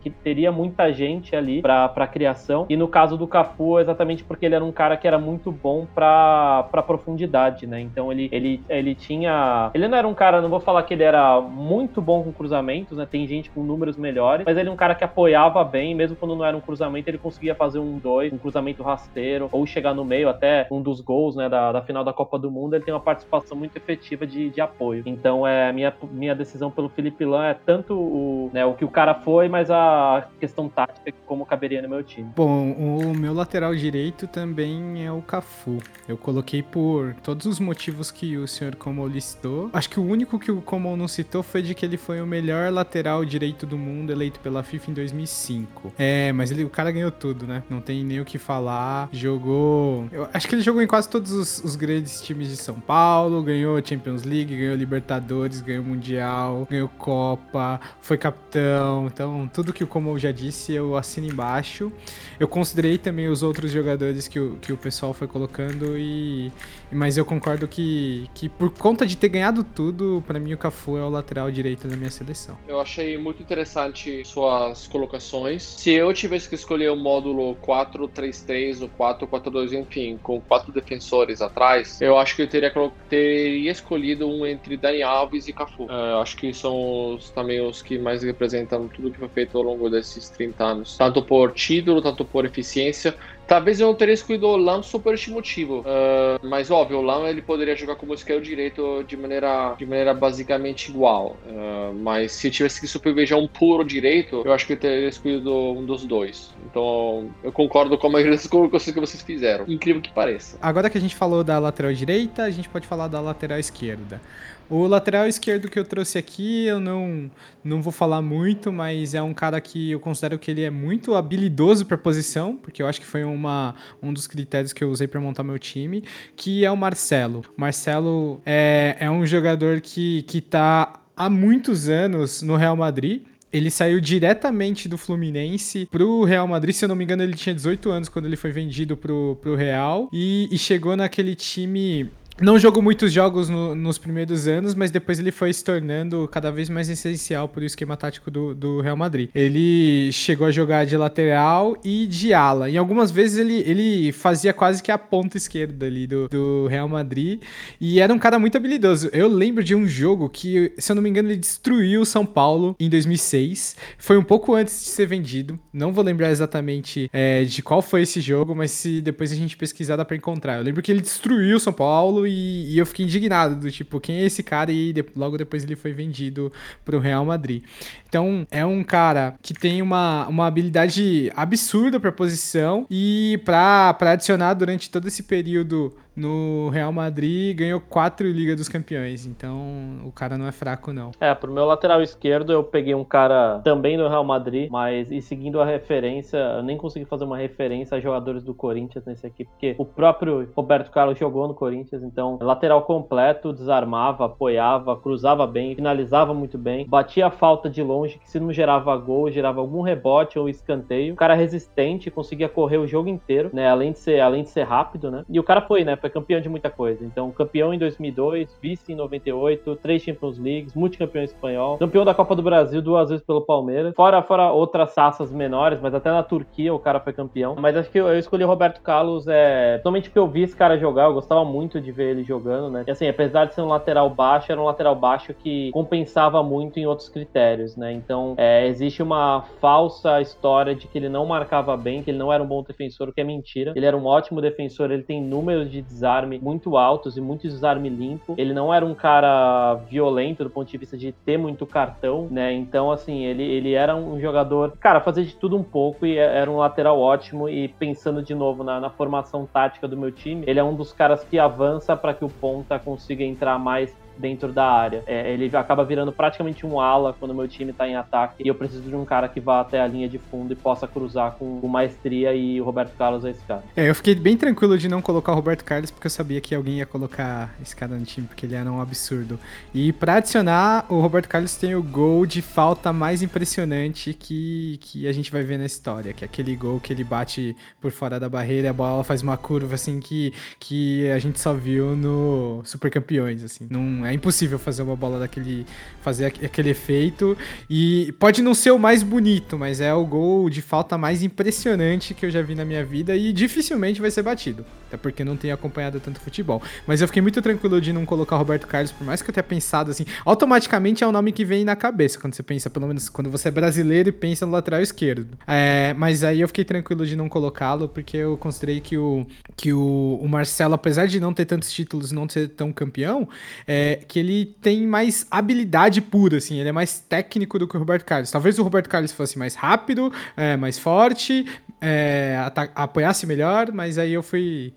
que teria muita gente ali para criação, e no caso do Cafu, exatamente exatamente porque ele era um cara que era muito bom pra profundidade, né? Então ele, ele, ele tinha. Ele não era um cara, não vou falar que ele era muito bom com cruzamentos, né? Tem gente com números melhores, mas ele é um cara que apoiava bem, mesmo quando não era um cruzamento, ele conseguia fazer um dois, um cruzamento rasteiro, ou chegar no meio, até um dos gols, né, da, da final da Copa do Mundo, ele tem uma participação muito efetiva de, de apoio. Então, é minha, minha decisão pelo Felipe Lan é tanto o, né, o que o cara foi, mas a questão tática como caberia no meu time. Bom, o meu lateral direito também é o Cafu. Eu coloquei por todos os motivos que o senhor Como listou. Acho que o único que o Como não citou foi de que ele foi o melhor lateral direito do mundo eleito pela FIFA em 2005. É, mas ele, o cara ganhou tudo, né? Não tem nem o que falar. Jogou. Eu acho que ele jogou em quase todos os, os grandes times de São Paulo. Ganhou Champions League, ganhou Libertadores, ganhou Mundial, ganhou Copa, foi capitão. Então, tudo que o Como já disse, eu assino embaixo. Eu considerei também os outros jogadores que o, que o pessoal foi colocando e. Mas eu concordo que, que por conta de ter ganhado tudo, para mim o Cafu é o lateral direito da minha seleção. Eu achei muito interessante suas colocações. Se eu tivesse que escolher o módulo 4-3-3 ou 4-4-2, enfim, com quatro defensores atrás, eu acho que eu teria, teria escolhido um entre Dani Alves e Cafu. Uh, acho que são os, também os que mais representam tudo que foi feito ao longo desses 30 anos. Tanto por título, tanto por eficiência. Talvez eu não teria escolhido o Lam motivo. Uh, mas óbvio, o Lam ele poderia jogar como esquerdo direito de maneira, de maneira basicamente igual. Uh, mas se tivesse que supervisionar um puro direito, eu acho que eu teria escolhido um dos dois. Então eu concordo com a maioria das colocações que vocês fizeram. Incrível que pareça. Agora que a gente falou da lateral direita, a gente pode falar da lateral esquerda. O lateral esquerdo que eu trouxe aqui, eu não, não vou falar muito, mas é um cara que eu considero que ele é muito habilidoso para posição, porque eu acho que foi uma, um dos critérios que eu usei para montar meu time, que é o Marcelo. Marcelo é, é um jogador que, que tá há muitos anos no Real Madrid. Ele saiu diretamente do Fluminense pro Real Madrid. Se eu não me engano, ele tinha 18 anos quando ele foi vendido pro, pro Real. E, e chegou naquele time não jogou muitos jogos no, nos primeiros anos, mas depois ele foi se tornando cada vez mais essencial para o esquema tático do, do, Real Madrid. Ele chegou a jogar de lateral e de ala. E algumas vezes ele, ele fazia quase que a ponta esquerda ali do, do Real Madrid. E era um cara muito habilidoso. Eu lembro de um jogo que, se eu não me engano, ele destruiu o São Paulo em 2006. Foi um pouco antes de ser vendido. Não vou lembrar exatamente é, de qual foi esse jogo, mas se depois a gente pesquisar dá para encontrar. Eu lembro que ele destruiu o São Paulo e, e, eu fiquei indignado do tipo, quem é esse cara? E de, logo depois ele foi vendido pro Real Madrid. Então, é um cara que tem uma, uma habilidade absurda para posição e para adicionar durante todo esse período no Real Madrid ganhou quatro Liga dos Campeões. Então o cara não é fraco, não. É, pro meu lateral esquerdo eu peguei um cara também do Real Madrid, mas e seguindo a referência, eu nem consegui fazer uma referência a jogadores do Corinthians nesse aqui, porque o próprio Roberto Carlos jogou no Corinthians, então lateral completo, desarmava, apoiava, cruzava bem, finalizava muito bem, batia a falta de longe, que se não gerava gol, gerava algum rebote ou escanteio. O cara resistente, conseguia correr o jogo inteiro, né? Além de ser, além de ser rápido, né? E o cara foi, né? Foi campeão de muita coisa. Então, campeão em 2002, vice em 98, três Champions Leagues, multicampeão espanhol, campeão da Copa do Brasil duas vezes pelo Palmeiras, fora, fora outras taças menores, mas até na Turquia o cara foi campeão. Mas acho que eu, eu escolhi o Roberto Carlos, é, totalmente porque eu vi esse cara jogar, eu gostava muito de ver ele jogando, né? E assim, apesar de ser um lateral baixo, era um lateral baixo que compensava muito em outros critérios, né? Então, é, existe uma falsa história de que ele não marcava bem, que ele não era um bom defensor, o que é mentira. Ele era um ótimo defensor, ele tem números de desarme muito altos e muito desarme limpo. Ele não era um cara violento do ponto de vista de ter muito cartão, né? Então, assim, ele, ele era um jogador, cara, fazia de tudo um pouco e era um lateral ótimo. E pensando de novo na, na formação tática do meu time, ele é um dos caras que avança para que o ponta consiga entrar mais dentro da área. É, ele acaba virando praticamente um ala quando meu time tá em ataque e eu preciso de um cara que vá até a linha de fundo e possa cruzar com, com maestria e o Roberto Carlos é esse cara. É, eu fiquei bem tranquilo de não colocar o Roberto Carlos porque eu sabia que alguém ia colocar esse cara no time porque ele era um absurdo. E para adicionar, o Roberto Carlos tem o gol de falta mais impressionante que, que a gente vai ver na história, que é aquele gol que ele bate por fora da barreira, a bola faz uma curva assim que, que a gente só viu no Super Campeões, assim. Não É impossível fazer uma bola daquele. fazer aquele efeito. E pode não ser o mais bonito, mas é o gol de falta mais impressionante que eu já vi na minha vida e dificilmente vai ser batido. Até porque não tenho acompanhado tanto futebol. Mas eu fiquei muito tranquilo de não colocar Roberto Carlos, por mais que eu tenha pensado assim. Automaticamente é o nome que vem na cabeça quando você pensa, pelo menos quando você é brasileiro e pensa no lateral esquerdo. É, mas aí eu fiquei tranquilo de não colocá-lo, porque eu considerei que o, que o, o Marcelo, apesar de não ter tantos títulos não ser tão campeão, é, que ele tem mais habilidade pura, assim, ele é mais técnico do que o Roberto Carlos. Talvez o Roberto Carlos fosse mais rápido, é, mais forte, é, apoiasse melhor, mas aí eu fui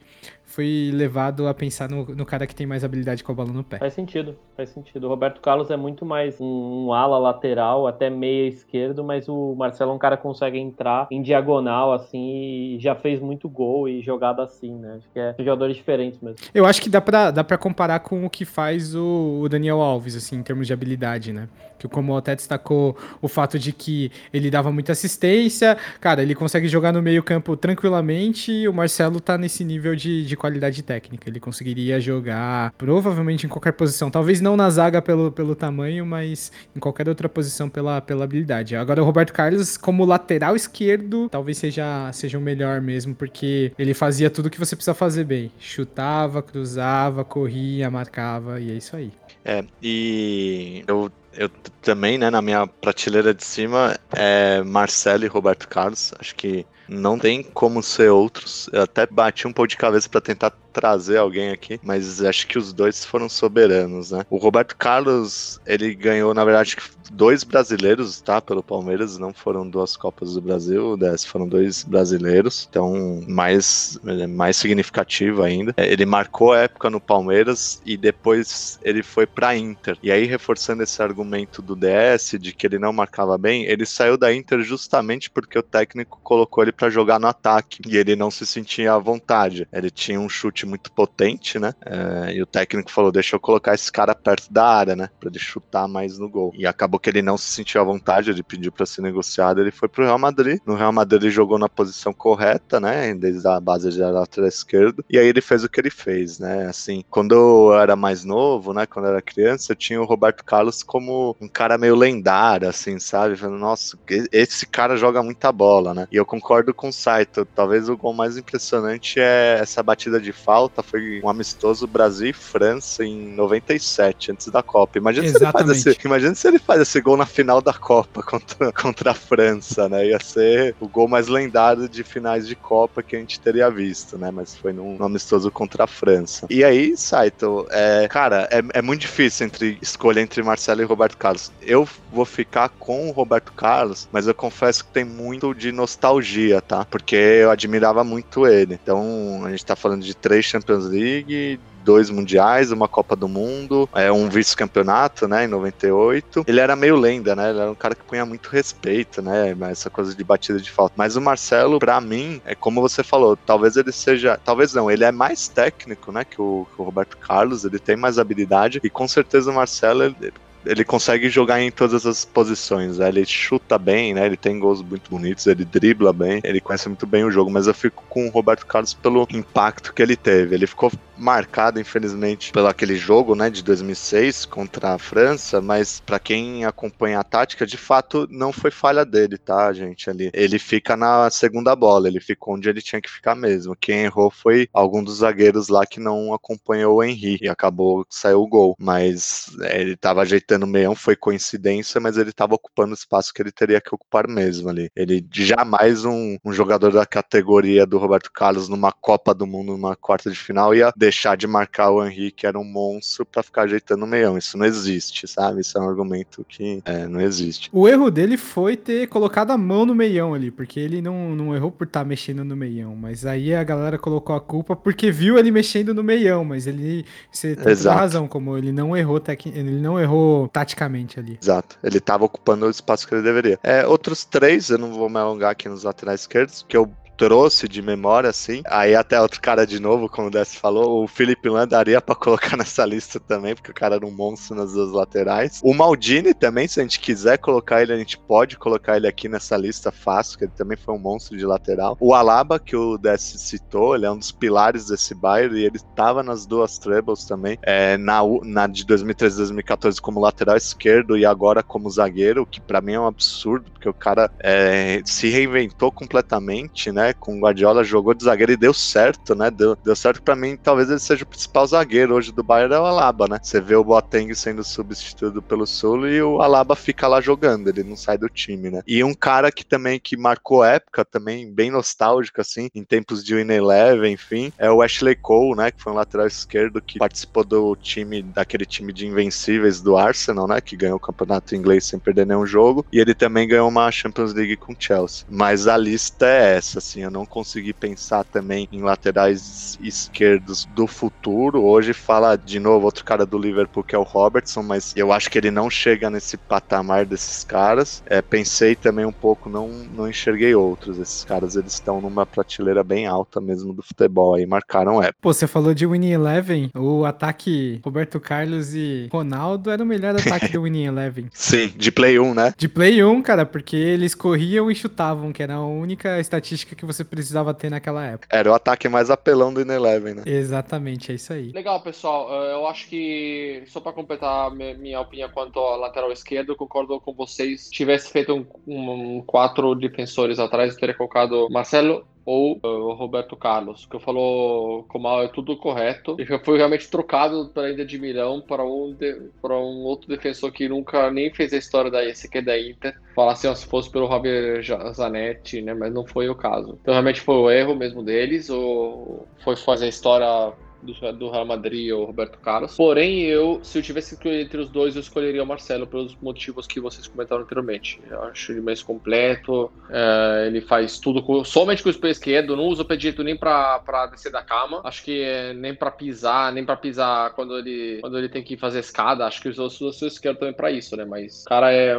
fui levado a pensar no, no, cara que tem mais habilidade com a bola no pé. Faz sentido, faz sentido. O Roberto Carlos é muito mais um, um ala lateral, até meia esquerdo, mas o Marcelo é um cara que consegue entrar em diagonal, assim, e já fez muito gol e jogada assim, né? Acho que é jogadores diferentes mesmo. Eu acho que dá pra, dá pra comparar com o que faz o, o Daniel Alves, assim, em termos de habilidade, né? Que como até destacou o fato de que ele dava muita assistência, cara, ele consegue jogar no meio campo tranquilamente e o Marcelo tá nesse nível de, de qualidade técnica. Ele conseguiria jogar provavelmente em qualquer posição. Talvez não na zaga pelo, pelo tamanho, mas em qualquer outra posição pela, pela habilidade. Agora o Roberto Carlos, como lateral esquerdo, talvez seja, seja o melhor mesmo, porque ele fazia tudo que você precisa fazer bem. Chutava, cruzava, corria, marcava, e é isso aí. É, e eu eu também, né, na minha prateleira de cima é Marcelo e Roberto Carlos. Acho que não tem como ser outros. Eu até bati um pouco de cabeça para tentar trazer alguém aqui, mas acho que os dois foram soberanos, né? O Roberto Carlos, ele ganhou, na verdade, dois brasileiros, tá? Pelo Palmeiras, não foram duas Copas do Brasil, dessa foram dois brasileiros, então mais, mais significativo ainda. É, ele marcou a época no Palmeiras e depois ele foi pra Inter. E aí, reforçando esse argumento do DS de que ele não marcava bem, ele saiu da Inter justamente porque o técnico colocou ele para jogar no ataque e ele não se sentia à vontade. Ele tinha um chute chute muito potente, né? É, e o técnico falou: deixa eu colocar esse cara perto da área, né? Pra ele chutar mais no gol. E acabou que ele não se sentiu à vontade, ele pediu para ser negociado, ele foi pro Real Madrid. No Real Madrid ele jogou na posição correta, né? Desde a base de lateral esquerdo. E aí ele fez o que ele fez, né? Assim, quando eu era mais novo, né? Quando eu era criança, eu tinha o Roberto Carlos como um cara meio lendário, assim, sabe? Falando, nossa, esse cara joga muita bola, né? E eu concordo com o Saito. Talvez o gol mais impressionante é essa batida de falta falta foi um amistoso Brasil e França em 97, antes da Copa. Imagina se, ele faz esse, imagina se ele faz esse gol na final da Copa *laughs* contra, contra a França, né? Ia ser o gol mais lendário de finais de Copa que a gente teria visto, né? Mas foi num, num amistoso contra a França. E aí, Saito, é, cara, é, é muito difícil entre escolher entre Marcelo e Roberto Carlos. Eu vou ficar com o Roberto Carlos, mas eu confesso que tem muito de nostalgia, tá? Porque eu admirava muito ele. Então, a gente tá falando de três Champions League, dois mundiais, uma Copa do Mundo, é um vice-campeonato, né, em 98. Ele era meio lenda, né? Ele era um cara que punha muito respeito, né? Essa coisa de batida de falta. Mas o Marcelo, para mim, é como você falou, talvez ele seja, talvez não, ele é mais técnico, né, que o, que o Roberto Carlos, ele tem mais habilidade e com certeza o Marcelo ele, ele consegue jogar em todas as posições. Né? Ele chuta bem, né? Ele tem gols muito bonitos, ele dribla bem, ele conhece muito bem o jogo, mas eu fico com o Roberto Carlos pelo impacto que ele teve. Ele ficou marcado, infelizmente, pelo aquele jogo, né, de 2006 contra a França, mas para quem acompanha a tática, de fato não foi falha dele, tá, gente, ali. Ele fica na segunda bola, ele ficou onde ele tinha que ficar mesmo. Quem errou foi algum dos zagueiros lá que não acompanhou o Henry e acabou saiu o gol, mas é, ele tava ajeitando o meião, foi coincidência, mas ele tava ocupando o espaço que ele teria que ocupar mesmo ali. Ele jamais um, um jogador da categoria do Roberto Carlos numa Copa do Mundo, numa quarta de final ia deixar de marcar o Henrique, que era um monstro, para ficar ajeitando o meião. Isso não existe, sabe? Isso é um argumento que é, não existe. O erro dele foi ter colocado a mão no meião ali, porque ele não, não errou por estar tá mexendo no meião, mas aí a galera colocou a culpa porque viu ele mexendo no meião, mas ele você tem razão, como ele não errou tec... ele não errou taticamente ali. Exato. Ele estava ocupando o espaço que ele deveria. É, outros três, eu não vou me alongar aqui nos laterais esquerdos, que eu trouxe de memória, assim. Aí até outro cara de novo, como o Desce falou, o Felipe Lan daria pra colocar *laughs* nessa lista também, porque o cara era um monstro nas duas laterais. O Maldini também, se a gente quiser colocar ele, a gente pode colocar ele aqui nessa lista fácil, que ele também foi um monstro de lateral. O Alaba, que o Desce citou, ele é um dos pilares desse Bayern e ele tava nas duas trebles também, é, na, na de 2013 2014 como lateral esquerdo e agora como zagueiro, que para mim é um absurdo, porque o cara é, se reinventou completamente, né? Com o Guardiola jogou de zagueiro e deu certo, né? Deu, deu certo para mim, talvez ele seja o principal zagueiro hoje do Bayern é o Alaba, né? Você vê o Boateng sendo substituído pelo Sul e o Alaba fica lá jogando, ele não sai do time, né? E um cara que também que marcou época também bem nostálgico assim, em tempos de Win Eleven, enfim, é o Ashley Cole, né, que foi um lateral esquerdo que participou do time daquele time de invencíveis do Arsenal, né, que ganhou o campeonato inglês sem perder nenhum jogo, e ele também ganhou uma Champions League com Chelsea. Mas a lista é essa, assim, eu não consegui pensar também em laterais esquerdos do futuro. Hoje fala de novo outro cara do Liverpool que é o Robertson, mas eu acho que ele não chega nesse patamar desses caras. É, pensei também um pouco, não, não enxerguei outros. Esses caras eles estão numa prateleira bem alta mesmo do futebol aí, marcaram época. Pô, você falou de Winning Eleven, o ataque Roberto Carlos e Ronaldo era o melhor ataque do *laughs* Winning Eleven. Sim, de Play 1, né? De Play 1, cara, porque eles corriam e chutavam, que era a única estatística que você precisava ter naquela época. Era o ataque mais apelão do Winning Eleven, né? Exatamente, é isso aí. Legal, pessoal. Eh, Eu acho que, só para completar mi- minha opinião quanto ao lateral esquerdo, eu concordo com vocês. Se tivesse feito um, um- um quatro defensores atrás, eu teria colocado Marcelo ou eh, o Roberto Carlos. Que falou com o Mal é tudo correto. E já foi realmente trocado para a Inter de Milão para um, de- para um outro defensor que nunca nem fez a história da Inter, da Inter. Falar assim, ó, se fosse pelo Roger Ja- Zanetti, né? Mas não foi o caso. Então realmente foi o erro mesmo deles, ou foi fazer a história do, do Real Madrid ou Roberto Carlos. Porém, eu, se eu tivesse que escolher entre os dois, eu escolheria o Marcelo pelos motivos que vocês comentaram anteriormente. Eu acho ele mais completo, é, ele faz tudo com- somente com o pé esquerdo, não usa o pé direito nem pra descer da cama. Acho que é, nem pra pisar, nem pra pisar quando ele, quando ele tem que fazer escada. Acho que usa o seu esquerdo também pra isso, né? Mas o cara é,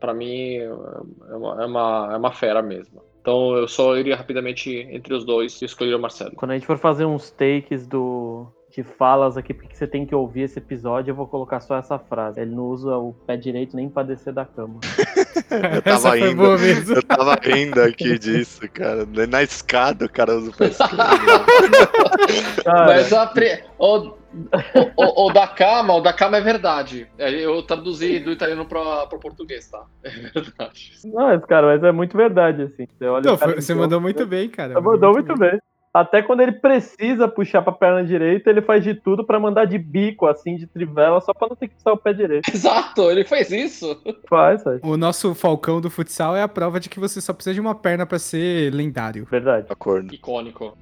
pra mim, é uma, é uma, é uma fera mesmo. Então eu só iria rapidamente entre os dois e escolheria o Marcelo. Quando a gente for fazer uns takes do de falas aqui, porque você tem que ouvir esse episódio, eu vou colocar só essa frase. Ele não usa o pé direito nem pra descer da cama. Eu *laughs* tava foi indo, boa mesmo. eu tava rindo aqui disso, cara. Na escada o cara usa o pé *laughs* esquerdo. Mas a pre... o, o, o da cama, o da cama é verdade. É, Eu traduzi do italiano para o português, tá? É verdade. Não, mas, cara, mas é muito verdade, assim. Você, olha Não, foi- você mandou muito bem, cara. Você mandou muito bem. Até quando ele precisa puxar pra perna direita, ele faz de tudo pra mandar de bico, assim, de trivela, só pra não ter que usar o pé direito. *laughs* Exato, ele fez isso. Faz, faz. O nosso falcão do futsal é a prova de que você só precisa de uma perna pra ser lendário. Verdade. Acordo. Icônico.